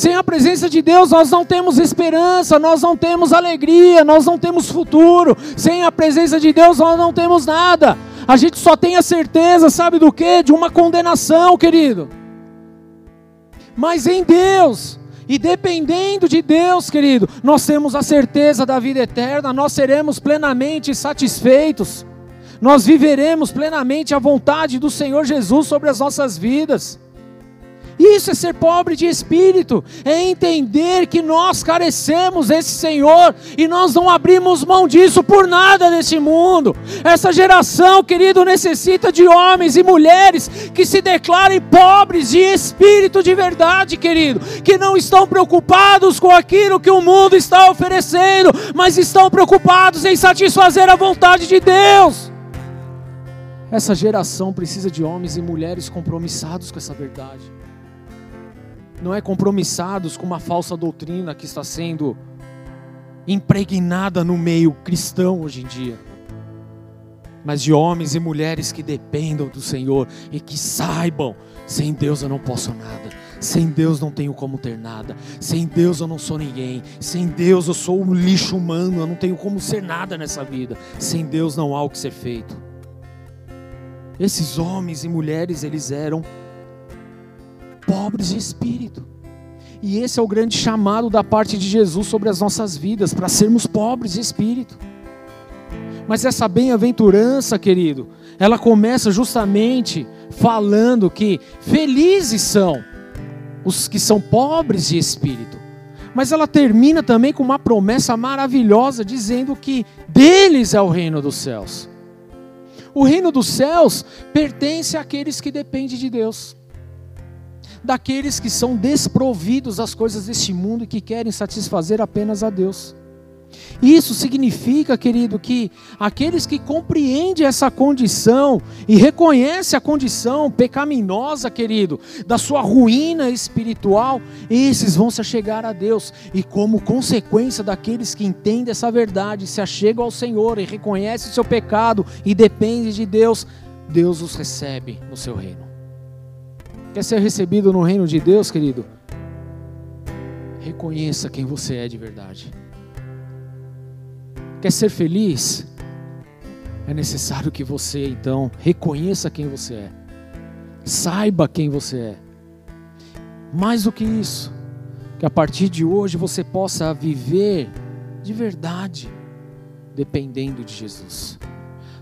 Sem a presença de Deus nós não temos esperança, nós não temos alegria, nós não temos futuro. Sem a presença de Deus nós não temos nada. A gente só tem a certeza, sabe do que? De uma condenação, querido. Mas em Deus, e dependendo de Deus, querido, nós temos a certeza da vida eterna, nós seremos plenamente satisfeitos, nós viveremos plenamente a vontade do Senhor Jesus sobre as nossas vidas. Isso é ser pobre de espírito, é entender que nós carecemos desse Senhor e nós não abrimos mão disso por nada nesse mundo. Essa geração, querido, necessita de homens e mulheres que se declarem pobres de espírito de verdade, querido, que não estão preocupados com aquilo que o mundo está oferecendo, mas estão preocupados em satisfazer a vontade de Deus. Essa geração precisa de homens e mulheres compromissados com essa verdade não é compromissados com uma falsa doutrina que está sendo impregnada no meio cristão hoje em dia, mas de homens e mulheres que dependam do Senhor e que saibam: sem Deus eu não posso nada, sem Deus não tenho como ter nada, sem Deus eu não sou ninguém, sem Deus eu sou um lixo humano, eu não tenho como ser nada nessa vida, sem Deus não há o que ser feito. Esses homens e mulheres, eles eram pobres de espírito. E esse é o grande chamado da parte de Jesus sobre as nossas vidas, para sermos pobres de espírito. Mas essa bem-aventurança, querido, ela começa justamente falando que felizes são os que são pobres de espírito. Mas ela termina também com uma promessa maravilhosa, dizendo que deles é o reino dos céus. O reino dos céus pertence àqueles que dependem de Deus daqueles que são desprovidos das coisas deste mundo e que querem satisfazer apenas a Deus. Isso significa, querido, que aqueles que compreendem essa condição e reconhecem a condição pecaminosa, querido, da sua ruína espiritual, esses vão se achegar a Deus. E como consequência daqueles que entendem essa verdade, se achegam ao Senhor e reconhecem o seu pecado e dependem de Deus, Deus os recebe no seu reino. Quer ser recebido no reino de Deus, querido? Reconheça quem você é de verdade. Quer ser feliz? É necessário que você então reconheça quem você é. Saiba quem você é. Mais do que isso, que a partir de hoje você possa viver de verdade, dependendo de Jesus.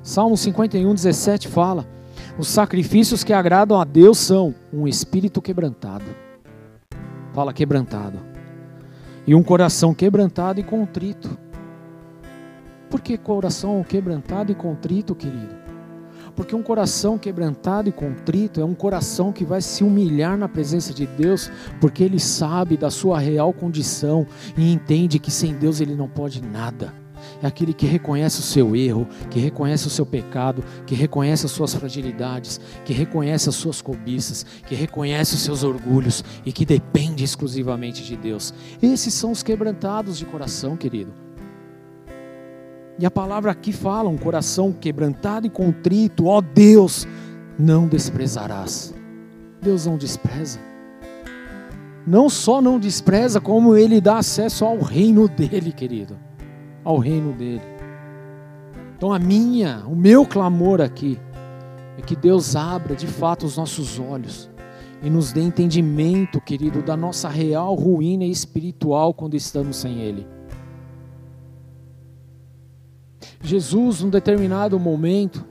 Salmo 51, 17 fala: Os sacrifícios que agradam a Deus são um espírito quebrantado. Fala quebrantado. E um coração quebrantado e contrito. Por que coração quebrantado e contrito, querido? Porque um coração quebrantado e contrito é um coração que vai se humilhar na presença de Deus, porque ele sabe da sua real condição e entende que sem Deus ele não pode nada. É aquele que reconhece o seu erro, que reconhece o seu pecado, que reconhece as suas fragilidades, que reconhece as suas cobiças, que reconhece os seus orgulhos e que depende exclusivamente de Deus. Esses são os quebrantados de coração, querido. E a palavra aqui fala: um coração quebrantado e contrito, ó Deus, não desprezarás. Deus não despreza. Não só não despreza, como ele dá acesso ao reino dele, querido. Ao reino dele. Então a minha, o meu clamor aqui é que Deus abra de fato os nossos olhos e nos dê entendimento, querido, da nossa real ruína espiritual quando estamos sem ele. Jesus, num determinado momento,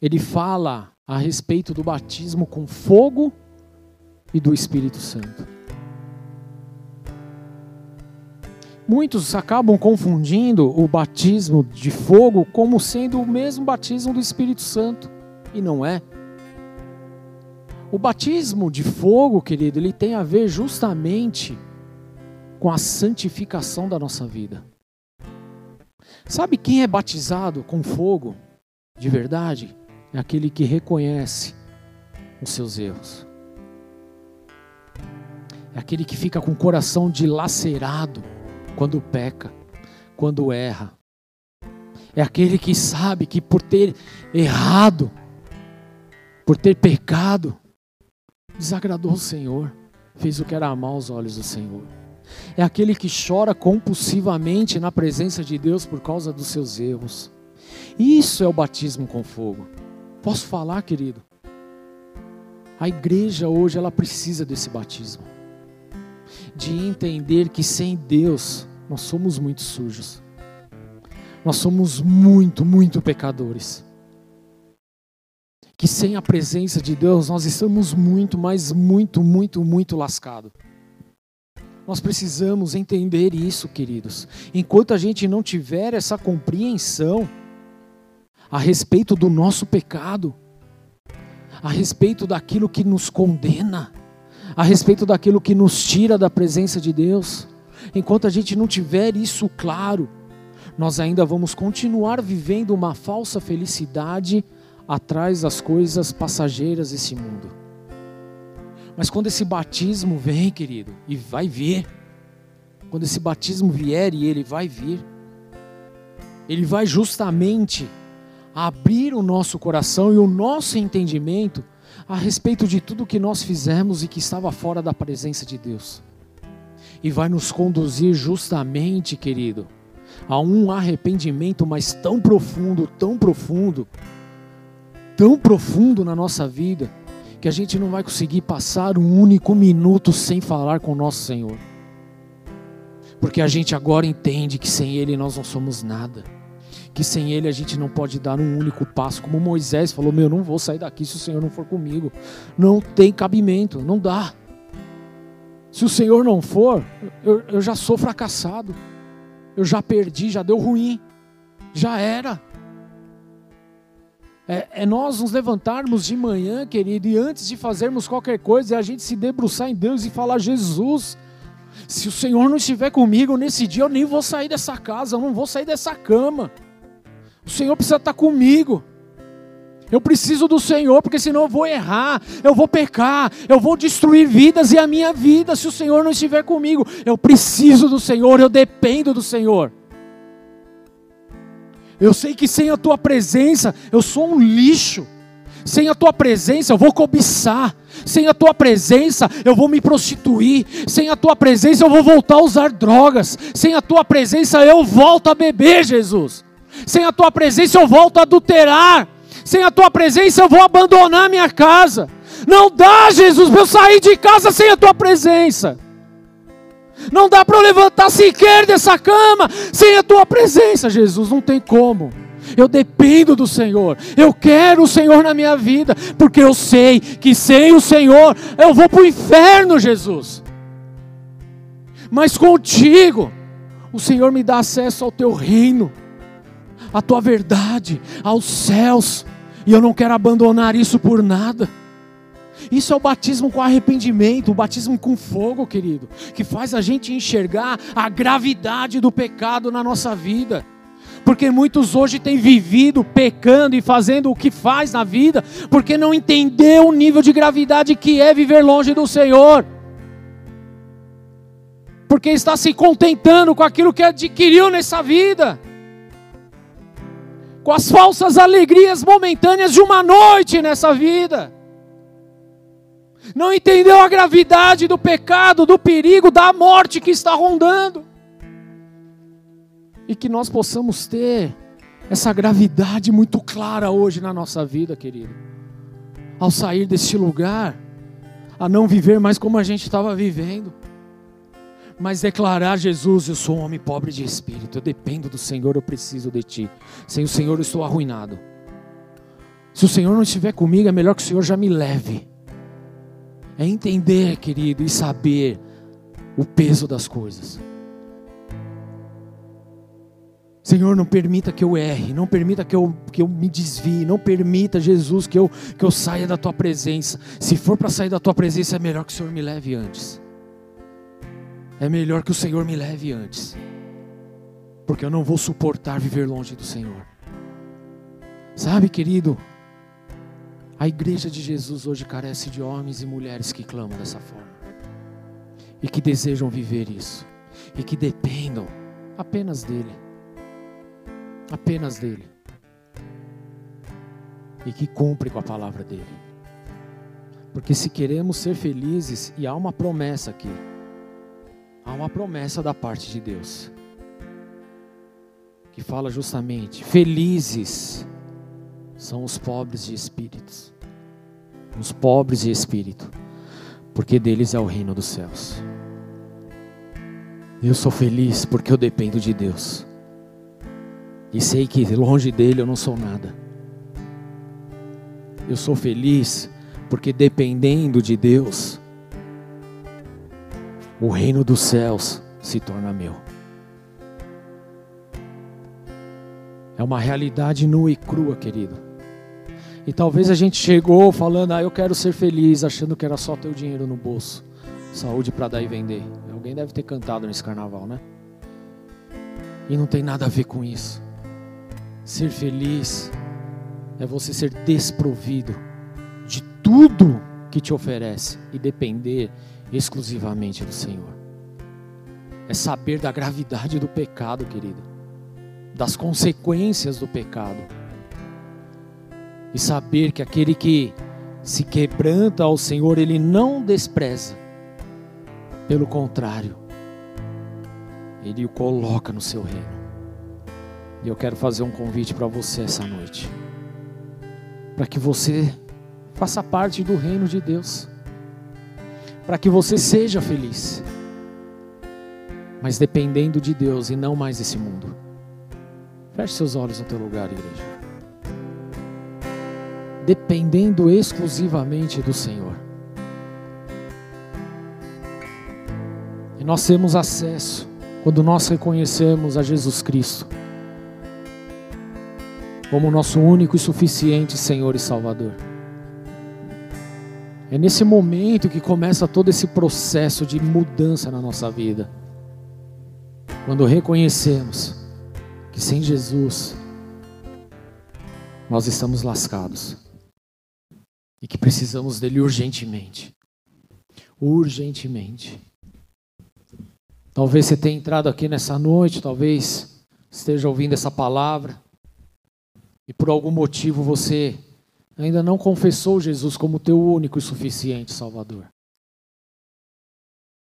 ele fala a respeito do batismo com fogo e do Espírito Santo. Muitos acabam confundindo o batismo de fogo como sendo o mesmo batismo do Espírito Santo, e não é. O batismo de fogo, querido, ele tem a ver justamente com a santificação da nossa vida. Sabe quem é batizado com fogo de verdade? É aquele que reconhece os seus erros. É aquele que fica com o coração dilacerado quando peca, quando erra. É aquele que sabe que por ter errado, por ter pecado, desagradou o Senhor, fez o que era mal aos olhos do Senhor é aquele que chora compulsivamente na presença de Deus por causa dos seus erros. Isso é o batismo com fogo. Posso falar, querido? A igreja hoje ela precisa desse batismo. De entender que sem Deus nós somos muito sujos. Nós somos muito, muito pecadores. Que sem a presença de Deus nós estamos muito, mas muito, muito, muito lascados. Nós precisamos entender isso, queridos. Enquanto a gente não tiver essa compreensão a respeito do nosso pecado, a respeito daquilo que nos condena, a respeito daquilo que nos tira da presença de Deus, enquanto a gente não tiver isso claro, nós ainda vamos continuar vivendo uma falsa felicidade atrás das coisas passageiras desse mundo. Mas quando esse batismo vem, querido, e vai vir, quando esse batismo vier e ele vai vir, ele vai justamente abrir o nosso coração e o nosso entendimento a respeito de tudo que nós fizemos e que estava fora da presença de Deus. E vai nos conduzir justamente, querido, a um arrependimento, mas tão profundo, tão profundo, tão profundo na nossa vida, que a gente não vai conseguir passar um único minuto sem falar com o nosso Senhor. Porque a gente agora entende que sem Ele nós não somos nada. Que sem Ele a gente não pode dar um único passo. Como Moisés falou: Meu, não vou sair daqui se o Senhor não for comigo. Não tem cabimento, não dá. Se o Senhor não for, eu, eu já sou fracassado. Eu já perdi, já deu ruim. Já era. É, é, nós nos levantarmos de manhã, querido, e antes de fazermos qualquer coisa, é a gente se debruçar em Deus e falar: Jesus, se o Senhor não estiver comigo nesse dia, eu nem vou sair dessa casa, eu não vou sair dessa cama. O Senhor precisa estar comigo. Eu preciso do Senhor, porque senão eu vou errar, eu vou pecar, eu vou destruir vidas e a minha vida se o Senhor não estiver comigo. Eu preciso do Senhor, eu dependo do Senhor. Eu sei que sem a tua presença eu sou um lixo. Sem a tua presença eu vou cobiçar. Sem a tua presença eu vou me prostituir. Sem a tua presença eu vou voltar a usar drogas. Sem a tua presença eu volto a beber, Jesus. Sem a tua presença eu volto a adulterar. Sem a tua presença eu vou abandonar minha casa. Não dá, Jesus, para eu sair de casa sem a tua presença. Não dá para eu levantar sequer dessa cama sem a tua presença, Jesus. Não tem como. Eu dependo do Senhor. Eu quero o Senhor na minha vida, porque eu sei que sem o Senhor eu vou para o inferno, Jesus. Mas contigo, o Senhor me dá acesso ao teu reino, à tua verdade, aos céus, e eu não quero abandonar isso por nada. Isso é o batismo com arrependimento, o batismo com fogo, querido, que faz a gente enxergar a gravidade do pecado na nossa vida. Porque muitos hoje têm vivido pecando e fazendo o que faz na vida, porque não entendeu o nível de gravidade que é viver longe do Senhor. Porque está se contentando com aquilo que adquiriu nessa vida com as falsas alegrias momentâneas de uma noite nessa vida não entendeu a gravidade do pecado, do perigo, da morte que está rondando. E que nós possamos ter essa gravidade muito clara hoje na nossa vida, querido. Ao sair deste lugar, a não viver mais como a gente estava vivendo, mas declarar: Jesus, eu sou um homem pobre de espírito, eu dependo do Senhor, eu preciso de Ti. Sem o Senhor eu estou arruinado. Se o Senhor não estiver comigo, é melhor que o Senhor já me leve. É entender, querido, e saber o peso das coisas. Senhor, não permita que eu erre, não permita que eu, que eu me desvie, não permita, Jesus, que eu, que eu saia da tua presença. Se for para sair da tua presença, é melhor que o Senhor me leve antes. É melhor que o Senhor me leve antes, porque eu não vou suportar viver longe do Senhor. Sabe, querido, a igreja de Jesus hoje carece de homens e mulheres que clamam dessa forma. E que desejam viver isso. E que dependam apenas dele. Apenas dele. E que cumpre com a palavra dele. Porque se queremos ser felizes, e há uma promessa aqui. Há uma promessa da parte de Deus. Que fala justamente: felizes são os pobres de espíritos, os pobres de espírito, porque deles é o reino dos céus. Eu sou feliz porque eu dependo de Deus, e sei que longe dele eu não sou nada. Eu sou feliz porque dependendo de Deus, o reino dos céus se torna meu. É uma realidade nua e crua, querido. E talvez a gente chegou falando, ah, eu quero ser feliz, achando que era só ter o dinheiro no bolso. Saúde para dar e vender. Alguém deve ter cantado nesse carnaval, né? E não tem nada a ver com isso. Ser feliz é você ser desprovido de tudo que te oferece e depender exclusivamente do Senhor. É saber da gravidade do pecado, querido, das consequências do pecado. E saber que aquele que se quebranta ao Senhor, ele não despreza, pelo contrário, ele o coloca no seu reino. E eu quero fazer um convite para você essa noite, para que você faça parte do reino de Deus, para que você seja feliz, mas dependendo de Deus e não mais desse mundo. Feche seus olhos no teu lugar, igreja dependendo exclusivamente do Senhor. E nós temos acesso quando nós reconhecemos a Jesus Cristo como nosso único e suficiente Senhor e Salvador. É nesse momento que começa todo esse processo de mudança na nossa vida. Quando reconhecemos que sem Jesus nós estamos lascados e que precisamos dele urgentemente. Urgentemente. Talvez você tenha entrado aqui nessa noite, talvez esteja ouvindo essa palavra e por algum motivo você ainda não confessou Jesus como teu único e suficiente Salvador.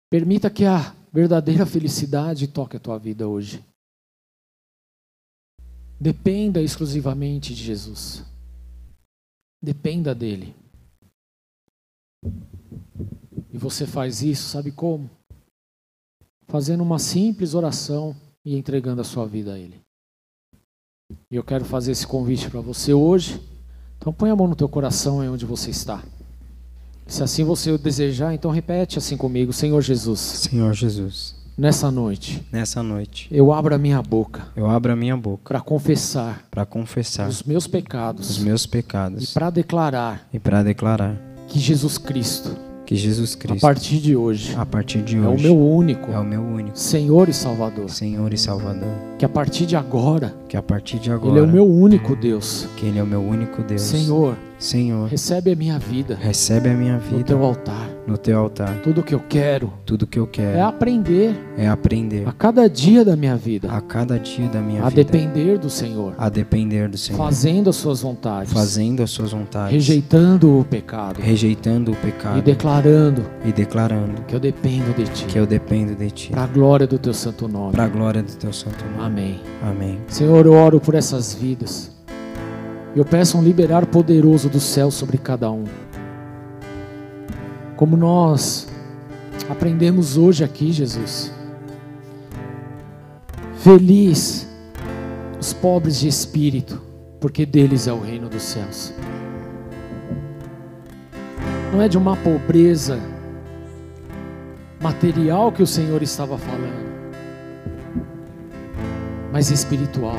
Permita que a verdadeira felicidade toque a tua vida hoje. Dependa exclusivamente de Jesus. Dependa dele. E você faz isso, sabe como? Fazendo uma simples oração e entregando a sua vida a ele. E eu quero fazer esse convite para você hoje. Então põe a mão no teu coração aí onde você está. Se assim você o desejar, então repete assim comigo, Senhor Jesus. Senhor Jesus, Nessa noite, nessa noite eu abro a minha boca eu abro a minha boca para confessar para confessar os meus os pecados meus e pecados para declarar e para declarar que Jesus Cristo, que Jesus a Cristo, partir de hoje, a partir de é o hoje, meu único é o meu único Senhor e Salvador. Senhor e Salvador. Que a partir de agora, Que a partir de agora, Ele é o meu único Deus. que Ele é o meu único Deus. Senhor, Senhor, recebe a minha vida recebe a minha no vida teu altar. No teu altar. Tudo que eu quero Tudo que eu é quero aprender é aprender a cada dia da minha vida a cada dia da minha a vida depender do Senhor, a depender do Senhor, fazendo as suas vontades, fazendo as suas vontades, rejeitando o pecado rejeitando o e pecado declarando e declarando que eu dependo de Ti, que eu dependo de Ti, para a glória do Teu santo nome. para a glória do Teu santo nome. Amém. Amém. Senhor, eu oro por essas vidas. Eu peço um liberar poderoso do céu sobre cada um. Como nós aprendemos hoje aqui, Jesus. Feliz os pobres de espírito, porque deles é o reino dos céus. Não é de uma pobreza material que o Senhor estava falando, mas espiritual.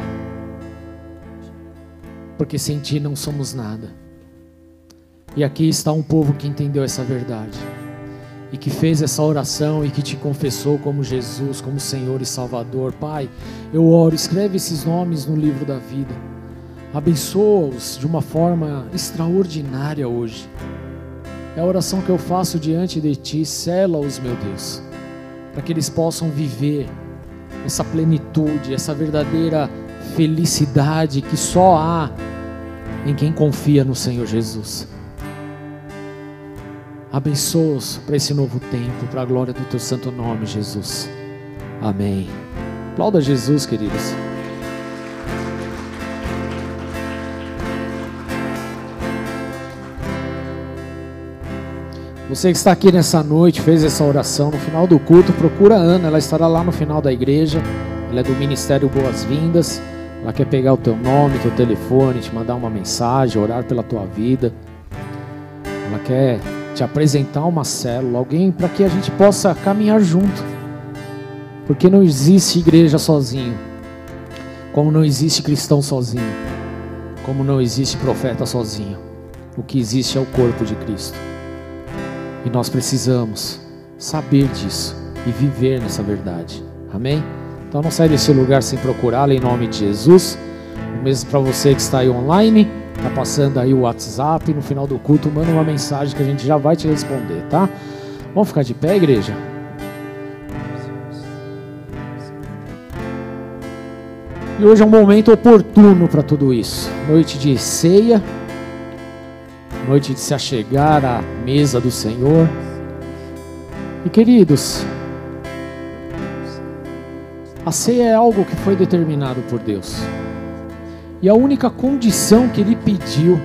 Porque sem ti não somos nada. E aqui está um povo que entendeu essa verdade. E que fez essa oração e que te confessou como Jesus, como Senhor e Salvador. Pai, eu oro, escreve esses nomes no livro da vida. Abençoa-os de uma forma extraordinária hoje. É a oração que eu faço diante de ti, sela-os, meu Deus, para que eles possam viver essa plenitude, essa verdadeira felicidade que só há em quem confia no Senhor Jesus. Abençoa-os para esse novo tempo, para a glória do teu santo nome, Jesus. Amém. Aplauda Jesus, queridos. Você que está aqui nessa noite, fez essa oração no final do culto, procura a Ana, ela estará lá no final da igreja. Ela é do Ministério Boas-Vindas. Ela quer pegar o teu nome, teu telefone, te mandar uma mensagem, orar pela tua vida. Ela quer te apresentar uma célula, alguém para que a gente possa caminhar junto. Porque não existe igreja sozinho. Como não existe cristão sozinho. Como não existe profeta sozinho. O que existe é o corpo de Cristo. E nós precisamos saber disso e viver nessa verdade. Amém? Então não sai desse lugar sem procurá-la em nome de Jesus. O mesmo para você que está aí online, tá passando aí o WhatsApp, no final do culto manda uma mensagem que a gente já vai te responder, tá? Vamos ficar de pé, igreja? E hoje é um momento oportuno para tudo isso. Noite de ceia, noite de se achegar à mesa do Senhor. E queridos, a ceia é algo que foi determinado por Deus. E a única condição que Ele pediu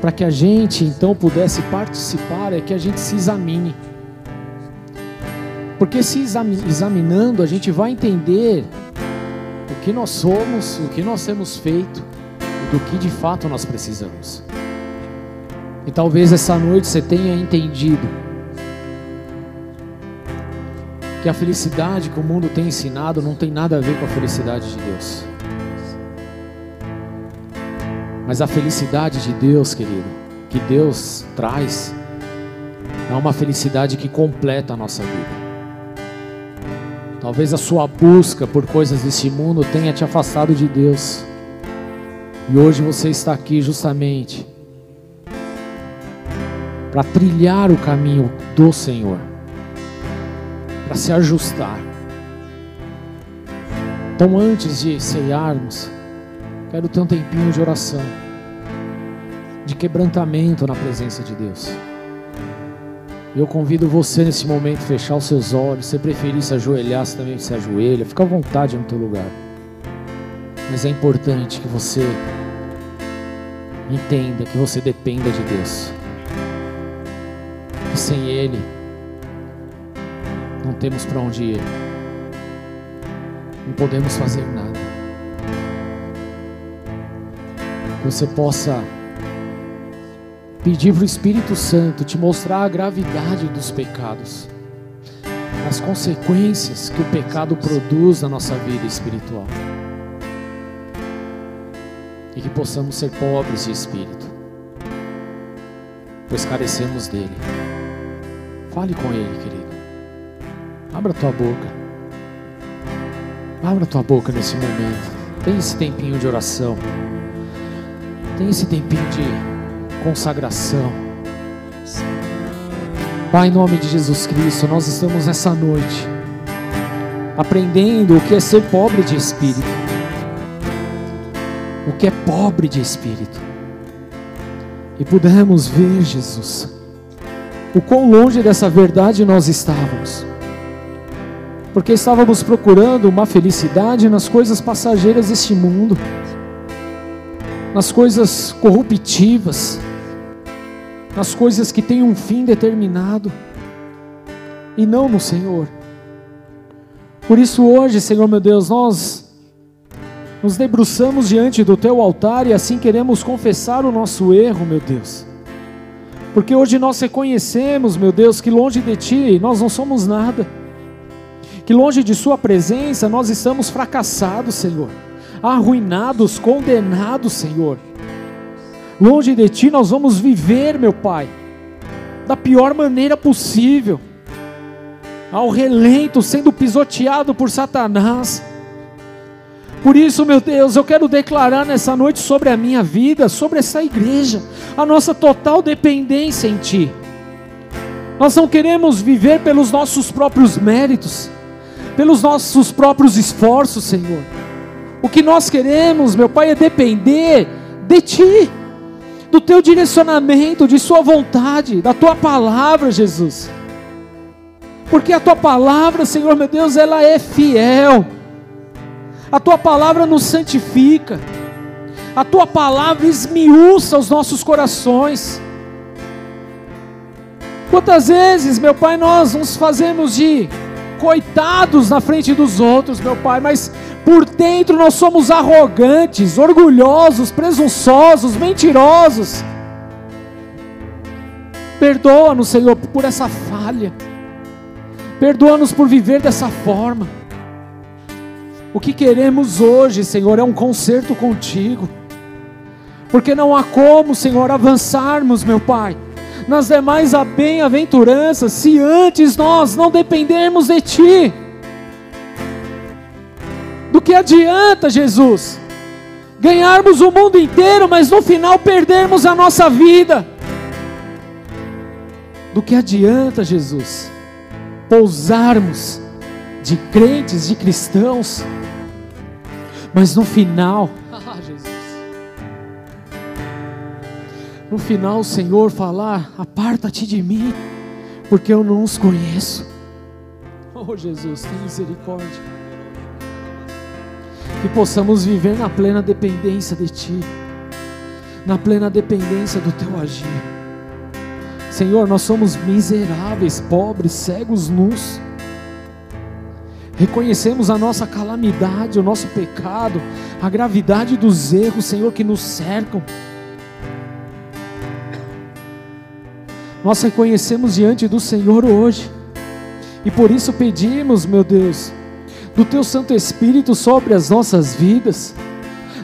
para que a gente então pudesse participar é que a gente se examine. Porque se exami- examinando, a gente vai entender o que nós somos, o que nós temos feito e do que de fato nós precisamos. E talvez essa noite você tenha entendido que a felicidade que o mundo tem ensinado não tem nada a ver com a felicidade de Deus. Mas a felicidade de Deus, querido, que Deus traz, é uma felicidade que completa a nossa vida. Talvez a sua busca por coisas desse mundo tenha te afastado de Deus. E hoje você está aqui justamente para trilhar o caminho do Senhor, para se ajustar. Então, antes de ceiarmos, quero ter um tempinho de oração, de quebrantamento na presença de Deus. Eu convido você nesse momento a fechar os seus olhos. Se preferir se ajoelhar, você também se ajoelha. Fica à vontade no teu lugar. Mas é importante que você entenda que você dependa de Deus. Que sem Ele não temos para onde ir. Não podemos fazer nada. Você possa pedir para o Espírito Santo te mostrar a gravidade dos pecados, as consequências que o pecado produz na nossa vida espiritual. E que possamos ser pobres de espírito, pois carecemos dele. Fale com ele, querido. Abra tua boca. Abra tua boca nesse momento. Tem esse tempinho de oração. Tem esse tempinho de consagração. Pai, em nome de Jesus Cristo, nós estamos nessa noite aprendendo o que é ser pobre de espírito. O que é pobre de espírito. E pudemos ver, Jesus, o quão longe dessa verdade nós estávamos. Porque estávamos procurando uma felicidade nas coisas passageiras deste mundo, nas coisas corruptivas, nas coisas que têm um fim determinado, e não no Senhor. Por isso, hoje, Senhor meu Deus, nós nos debruçamos diante do Teu altar e assim queremos confessar o nosso erro, meu Deus. Porque hoje nós reconhecemos, meu Deus, que longe de Ti nós não somos nada, que longe de Sua presença nós estamos fracassados, Senhor, arruinados, condenados, Senhor. Longe de Ti nós vamos viver, meu Pai, da pior maneira possível, ao relento, sendo pisoteado por Satanás. Por isso, meu Deus, eu quero declarar nessa noite sobre a minha vida, sobre essa igreja, a nossa total dependência em Ti. Nós não queremos viver pelos nossos próprios méritos, pelos nossos próprios esforços, Senhor. O que nós queremos, meu Pai, é depender de Ti, do Teu direcionamento, de Sua vontade, da Tua palavra, Jesus. Porque a Tua palavra, Senhor, meu Deus, ela é fiel a tua palavra nos santifica, a tua palavra esmiuça os nossos corações. Quantas vezes, meu Pai, nós nos fazemos de coitados na frente dos outros, meu Pai, mas por dentro nós somos arrogantes, orgulhosos, presunçosos, mentirosos. Perdoa-nos, Senhor, por essa falha. Perdoa-nos por viver dessa forma. O que queremos hoje, Senhor, é um concerto contigo. Porque não há como, Senhor, avançarmos, meu Pai, nas demais bem-aventuranças, se antes nós não dependermos de Ti. Do que adianta, Jesus, ganharmos o mundo inteiro, mas no final perdermos a nossa vida? Do que adianta, Jesus, pousarmos de crentes, de cristãos, mas no final, no final o Senhor falar: aparta-te de mim, porque eu não os conheço. Oh Jesus, tem misericórdia. Que possamos viver na plena dependência de Ti, na plena dependência do Teu agir. Senhor, nós somos miseráveis, pobres, cegos, nus reconhecemos a nossa calamidade, o nosso pecado, a gravidade dos erros, Senhor, que nos cercam. Nós reconhecemos diante do Senhor hoje, e por isso pedimos, meu Deus, do Teu Santo Espírito sobre as nossas vidas,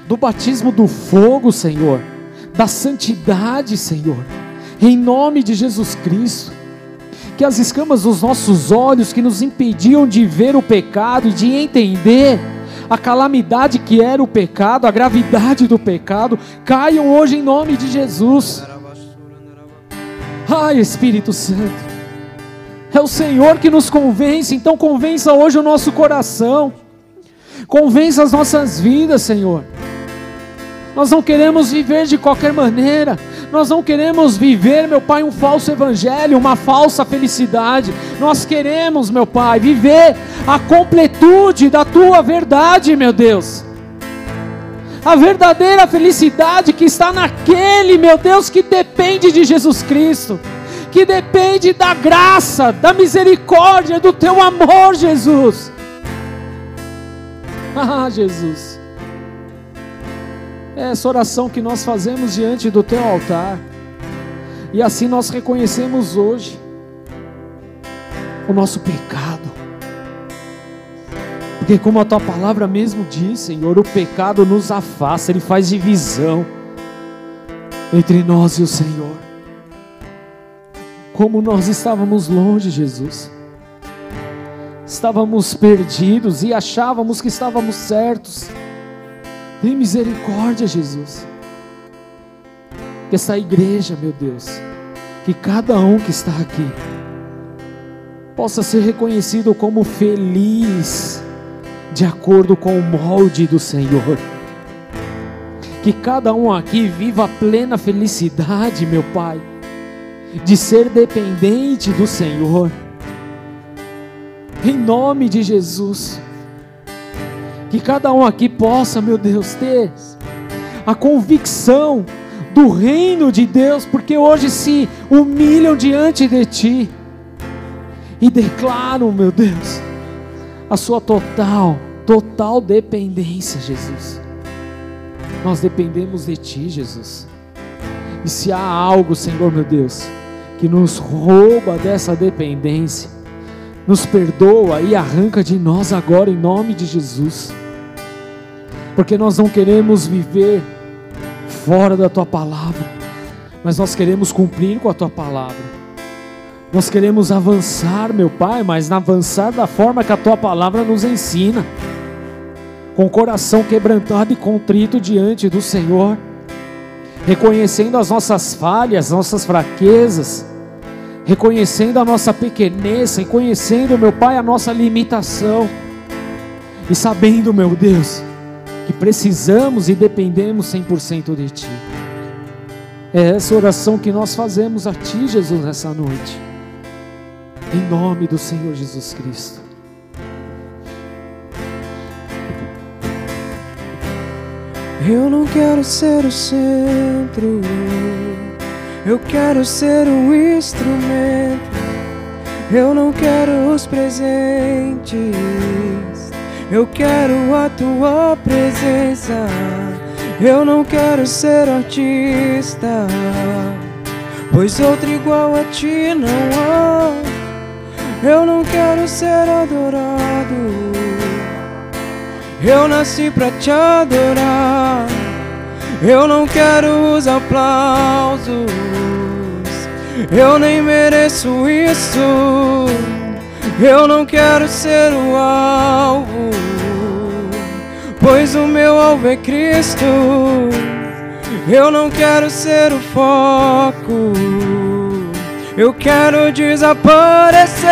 do batismo do fogo, Senhor, da santidade, Senhor, em nome de Jesus Cristo que as escamas dos nossos olhos que nos impediam de ver o pecado e de entender a calamidade que era o pecado, a gravidade do pecado, caiam hoje em nome de Jesus. Ai, Espírito Santo, é o Senhor que nos convence, então convença hoje o nosso coração, convença as nossas vidas, Senhor. Nós não queremos viver de qualquer maneira, nós não queremos viver, meu Pai, um falso evangelho, uma falsa felicidade. Nós queremos, meu Pai, viver a completude da tua verdade, meu Deus. A verdadeira felicidade que está naquele, meu Deus, que depende de Jesus Cristo, que depende da graça, da misericórdia, do teu amor, Jesus. Ah, Jesus. É essa oração que nós fazemos diante do teu altar. E assim nós reconhecemos hoje o nosso pecado. Porque, como a tua palavra mesmo diz, Senhor, o pecado nos afasta, ele faz divisão entre nós e o Senhor. Como nós estávamos longe, Jesus, estávamos perdidos e achávamos que estávamos certos. Tem misericórdia, Jesus. Que essa igreja, meu Deus, que cada um que está aqui possa ser reconhecido como feliz, de acordo com o molde do Senhor. Que cada um aqui viva a plena felicidade, meu Pai, de ser dependente do Senhor. Em nome de Jesus. Que cada um aqui possa, meu Deus, ter a convicção do reino de Deus, porque hoje se humilham diante de Ti e declaram, meu Deus, a sua total, total dependência, Jesus. Nós dependemos de Ti, Jesus. E se há algo, Senhor, meu Deus, que nos rouba dessa dependência, nos perdoa e arranca de nós agora em nome de Jesus. Porque nós não queremos viver fora da tua palavra, mas nós queremos cumprir com a tua palavra. Nós queremos avançar, meu Pai, mas avançar da forma que a tua palavra nos ensina. Com o coração quebrantado e contrito diante do Senhor, reconhecendo as nossas falhas, nossas fraquezas, reconhecendo a nossa pequenez, reconhecendo, meu Pai, a nossa limitação, e sabendo, meu Deus, que precisamos e dependemos 100% de Ti. É essa oração que nós fazemos a Ti, Jesus, nessa noite, em nome do Senhor Jesus Cristo. Eu não quero ser o centro. Eu quero ser um instrumento. Eu não quero os presentes. Eu quero a tua presença. Eu não quero ser artista. Pois outro igual a ti não há. Eu não quero ser adorado. Eu nasci pra te adorar. Eu não quero os aplausos, eu nem mereço isso. Eu não quero ser o alvo, pois o meu alvo é Cristo. Eu não quero ser o foco, eu quero desaparecer,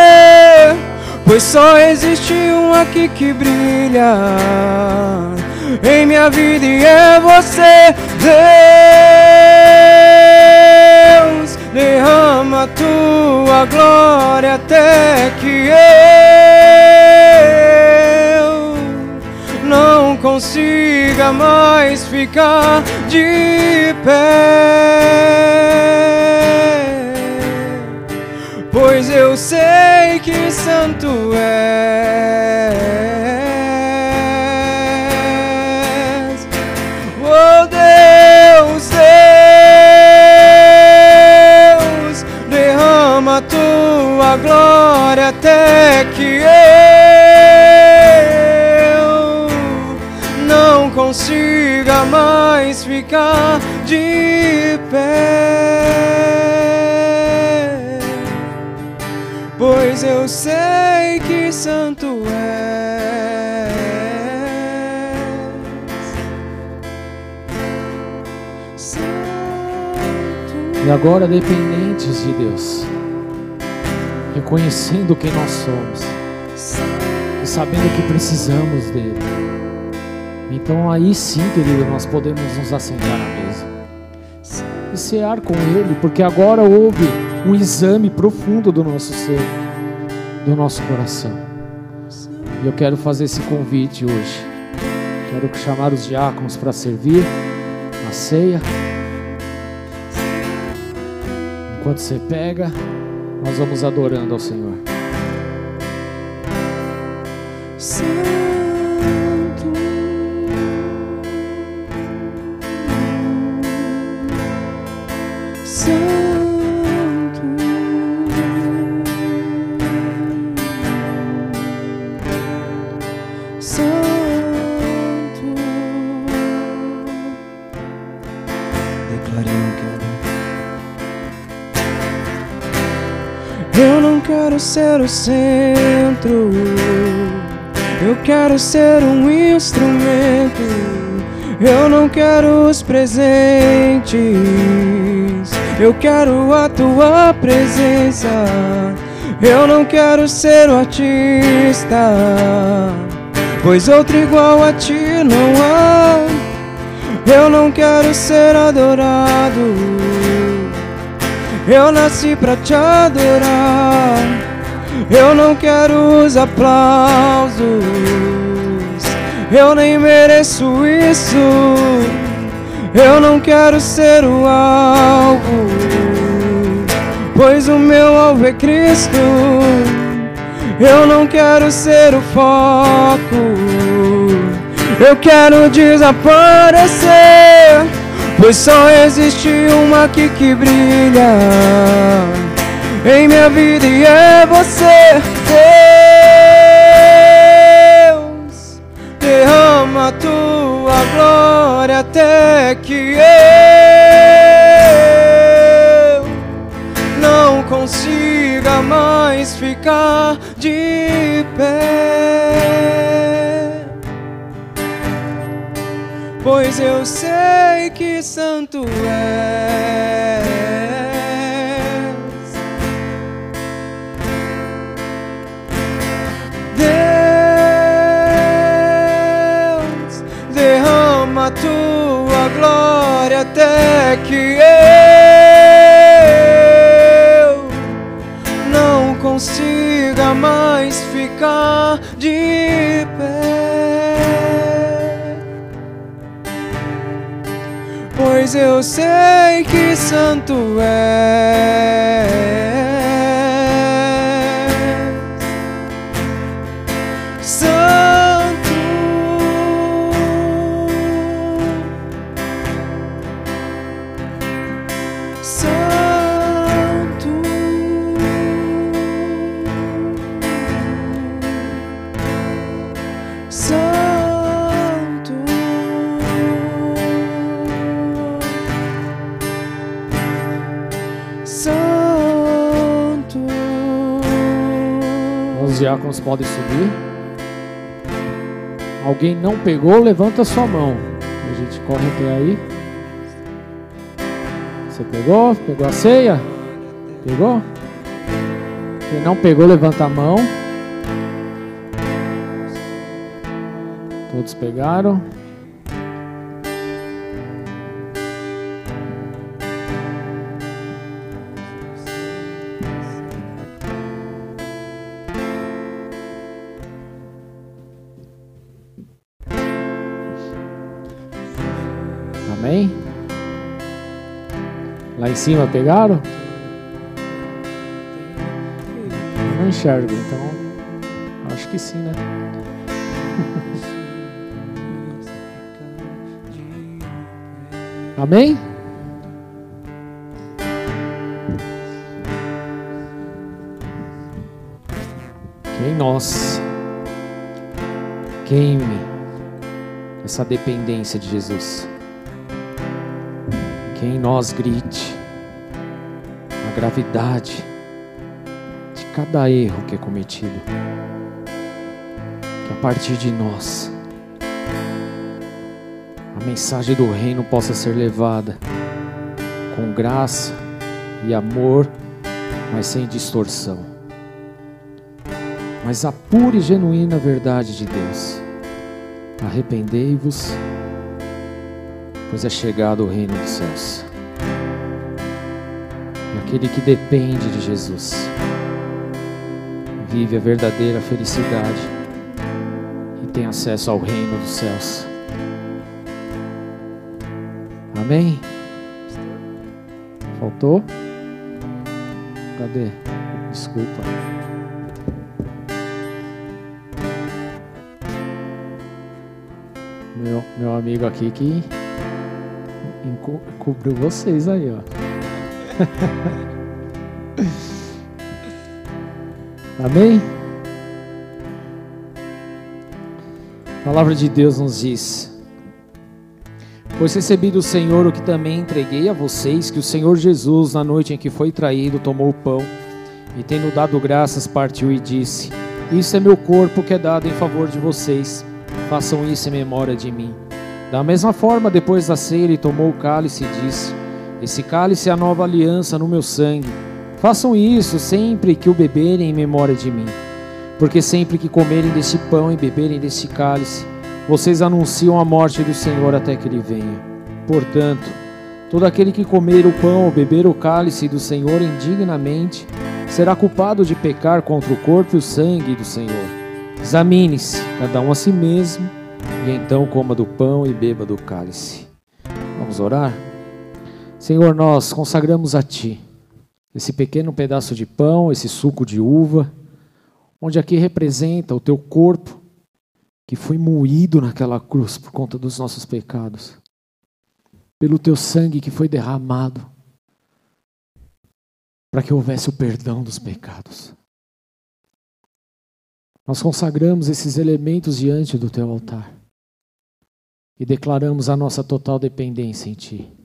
pois só existe um aqui que brilha em minha vida e é você, Deus. Derrama tua glória até que eu não consiga mais ficar de pé. Pois eu sei que santo és. Oh Deus, Deus, derrama tua glória até que eu não consiga mais ficar de pé. Eu sei que santo. Santo. E agora, dependentes de Deus, reconhecendo quem nós somos e sabendo que precisamos dele. Então, aí sim, querido, nós podemos nos assentar à mesa e cear com ele, porque agora houve um exame profundo do nosso ser, do nosso coração. E eu quero fazer esse convite hoje. Quero chamar os diáconos para servir a ceia. Enquanto você pega, nós vamos adorando ao Senhor. Ser o centro. Eu quero ser um instrumento. Eu não quero os presentes. Eu quero a tua presença. Eu não quero ser o artista, pois outro igual a ti não há. Eu não quero ser adorado. Eu nasci pra te adorar. Eu não quero os aplausos. Eu nem mereço isso. Eu não quero ser o alvo, pois o meu alvo é Cristo. Eu não quero ser o foco, eu quero desaparecer, pois só existe uma aqui que brilha em minha vida e é você. Deus, derrama a tua glória até que eu não consiga mais ficar de pé. Pois eu sei que santo és. Ficar de pé. Pois eu sei que santo és. Diáconos podem subir. Alguém não pegou, levanta sua mão. A gente corre até aí. Você pegou? Pegou a ceia? Pegou? Quem não pegou, levanta a mão. Todos pegaram. Cima pegaram? Não enxergo, então acho que sim, né? Amém? Que em nós queime essa dependência de Jesus. Que em nós grite gravidade de cada erro que é cometido. Que a partir de nós a mensagem do reino possa ser levada com graça e amor, mas sem distorção. Mas a pura e genuína verdade de Deus. Arrependei-vos, pois é chegado o reino dos céus. Aquele que depende de Jesus vive a verdadeira felicidade e tem acesso ao reino dos céus. Amém? Faltou? Cadê? Desculpa. Meu, meu amigo aqui que cobriu vocês aí, ó. Amém? A palavra de Deus nos diz: Pois recebi do Senhor o que também entreguei a vocês, que o Senhor Jesus, na noite em que foi traído, tomou o pão E tendo dado graças, partiu e disse: Isso é meu corpo que é dado em favor de vocês. Façam isso em memória de mim. Da mesma forma, depois da ceia, ele tomou o cálice e disse: Esse cálice é a nova aliança no meu sangue. Façam isso sempre que o beberem em memória de mim. Porque sempre que comerem deste pão e beberem deste cálice, vocês anunciam a morte do Senhor até que ele venha. Portanto, todo aquele que comer o pão ou beber o cálice do Senhor indignamente será culpado de pecar contra o corpo e o sangue do Senhor. Examine-se, cada um a si mesmo, e então coma do pão e beba do cálice. Vamos orar? Senhor, nós consagramos a Ti esse pequeno pedaço de pão, esse suco de uva, onde aqui representa o Teu corpo que foi moído naquela cruz por conta dos nossos pecados, pelo Teu sangue que foi derramado para que houvesse o perdão dos pecados. Nós consagramos esses elementos diante do teu altar e declaramos a nossa total dependência em ti.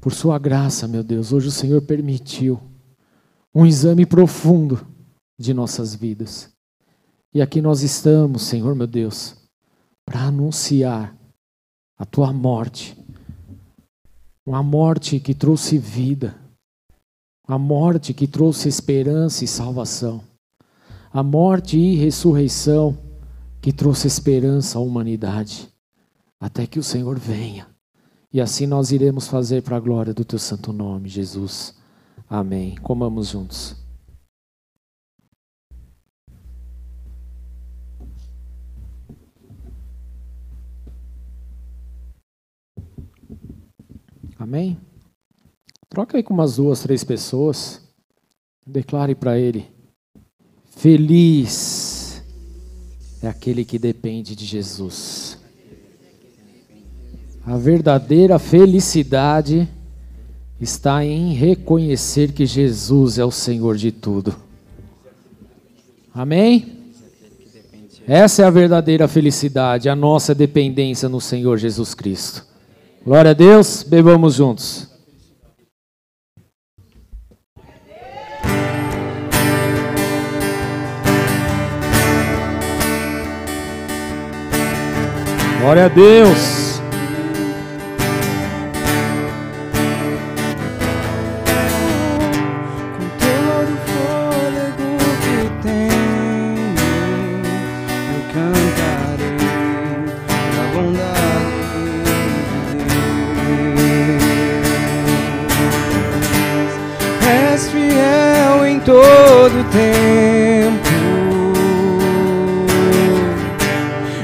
Por sua graça, meu Deus, hoje o Senhor permitiu um exame profundo de nossas vidas. E aqui nós estamos, Senhor, meu Deus, para anunciar a tua morte. Uma morte que trouxe vida a morte que trouxe esperança e salvação. A morte e ressurreição que trouxe esperança à humanidade. Até que o Senhor venha. E assim nós iremos fazer para a glória do teu santo nome, Jesus. Amém. Comamos juntos. Amém? Troca aí com umas duas, três pessoas. Declare para ele: Feliz é aquele que depende de Jesus. A verdadeira felicidade está em reconhecer que Jesus é o Senhor de tudo. Amém? Essa é a verdadeira felicidade, a nossa dependência no Senhor Jesus Cristo. Glória a Deus, bebamos juntos. Glória a Deus.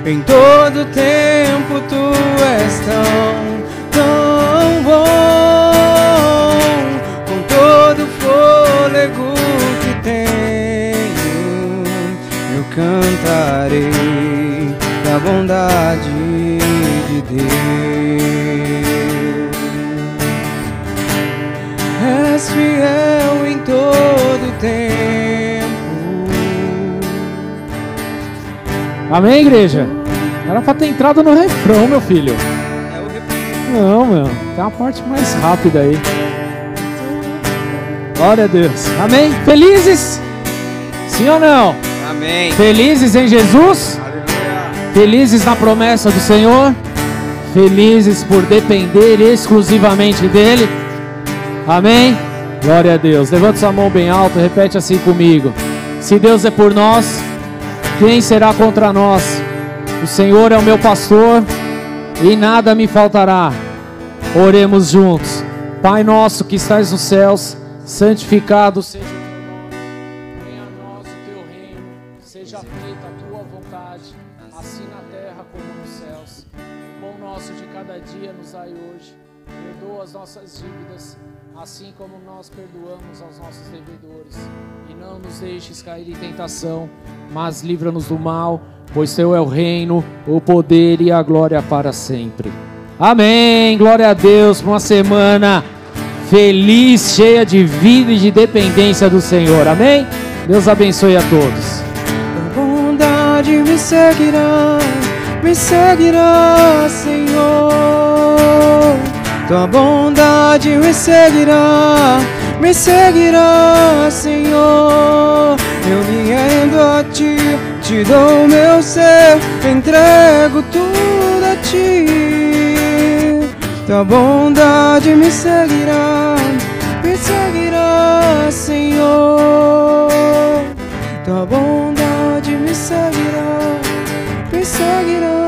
Em todo tempo tu és tão, tão bom. Com todo fôlego que tenho, eu cantarei da bondade de Deus. És fiel em todo tempo. Amém, igreja? Era para ter entrado no refrão, meu filho. É o refrão. Não, meu. Tem uma parte mais rápida aí. Glória a Deus. Amém? Felizes? Sim ou não? Amém. Felizes em Jesus? Aleluia. Felizes na promessa do Senhor? Felizes por depender exclusivamente dEle? Amém? Glória a Deus. Levanta sua mão bem alta, repete assim comigo. Se Deus é por nós, quem será contra nós? O Senhor é o meu pastor e nada me faltará. Oremos juntos. Pai nosso que estás nos céus, santificado seja o teu nome. Venha a nós teu reino. Seja feita a tua vontade, assim na terra como nos céus. Pão nosso de cada dia nos dai hoje. Perdoa as nossas dívidas, assim como nós perdoamos aos nossos devedores. E não nos deixes cair em tentação, mas livra-nos do mal, pois teu é o reino, o poder e a glória para sempre. Amém. Glória a Deus por uma semana feliz, cheia de vida e de dependência do Senhor. Amém. Deus abençoe a todos. A bondade me seguirá, me seguirá, Senhor. Tua bondade me seguirá, me seguirá, Senhor. Eu me rendo a ti, te dou meu ser, entrego tudo a ti. Tua bondade me seguirá, me seguirá, Senhor. Tua bondade me seguirá, me seguirá.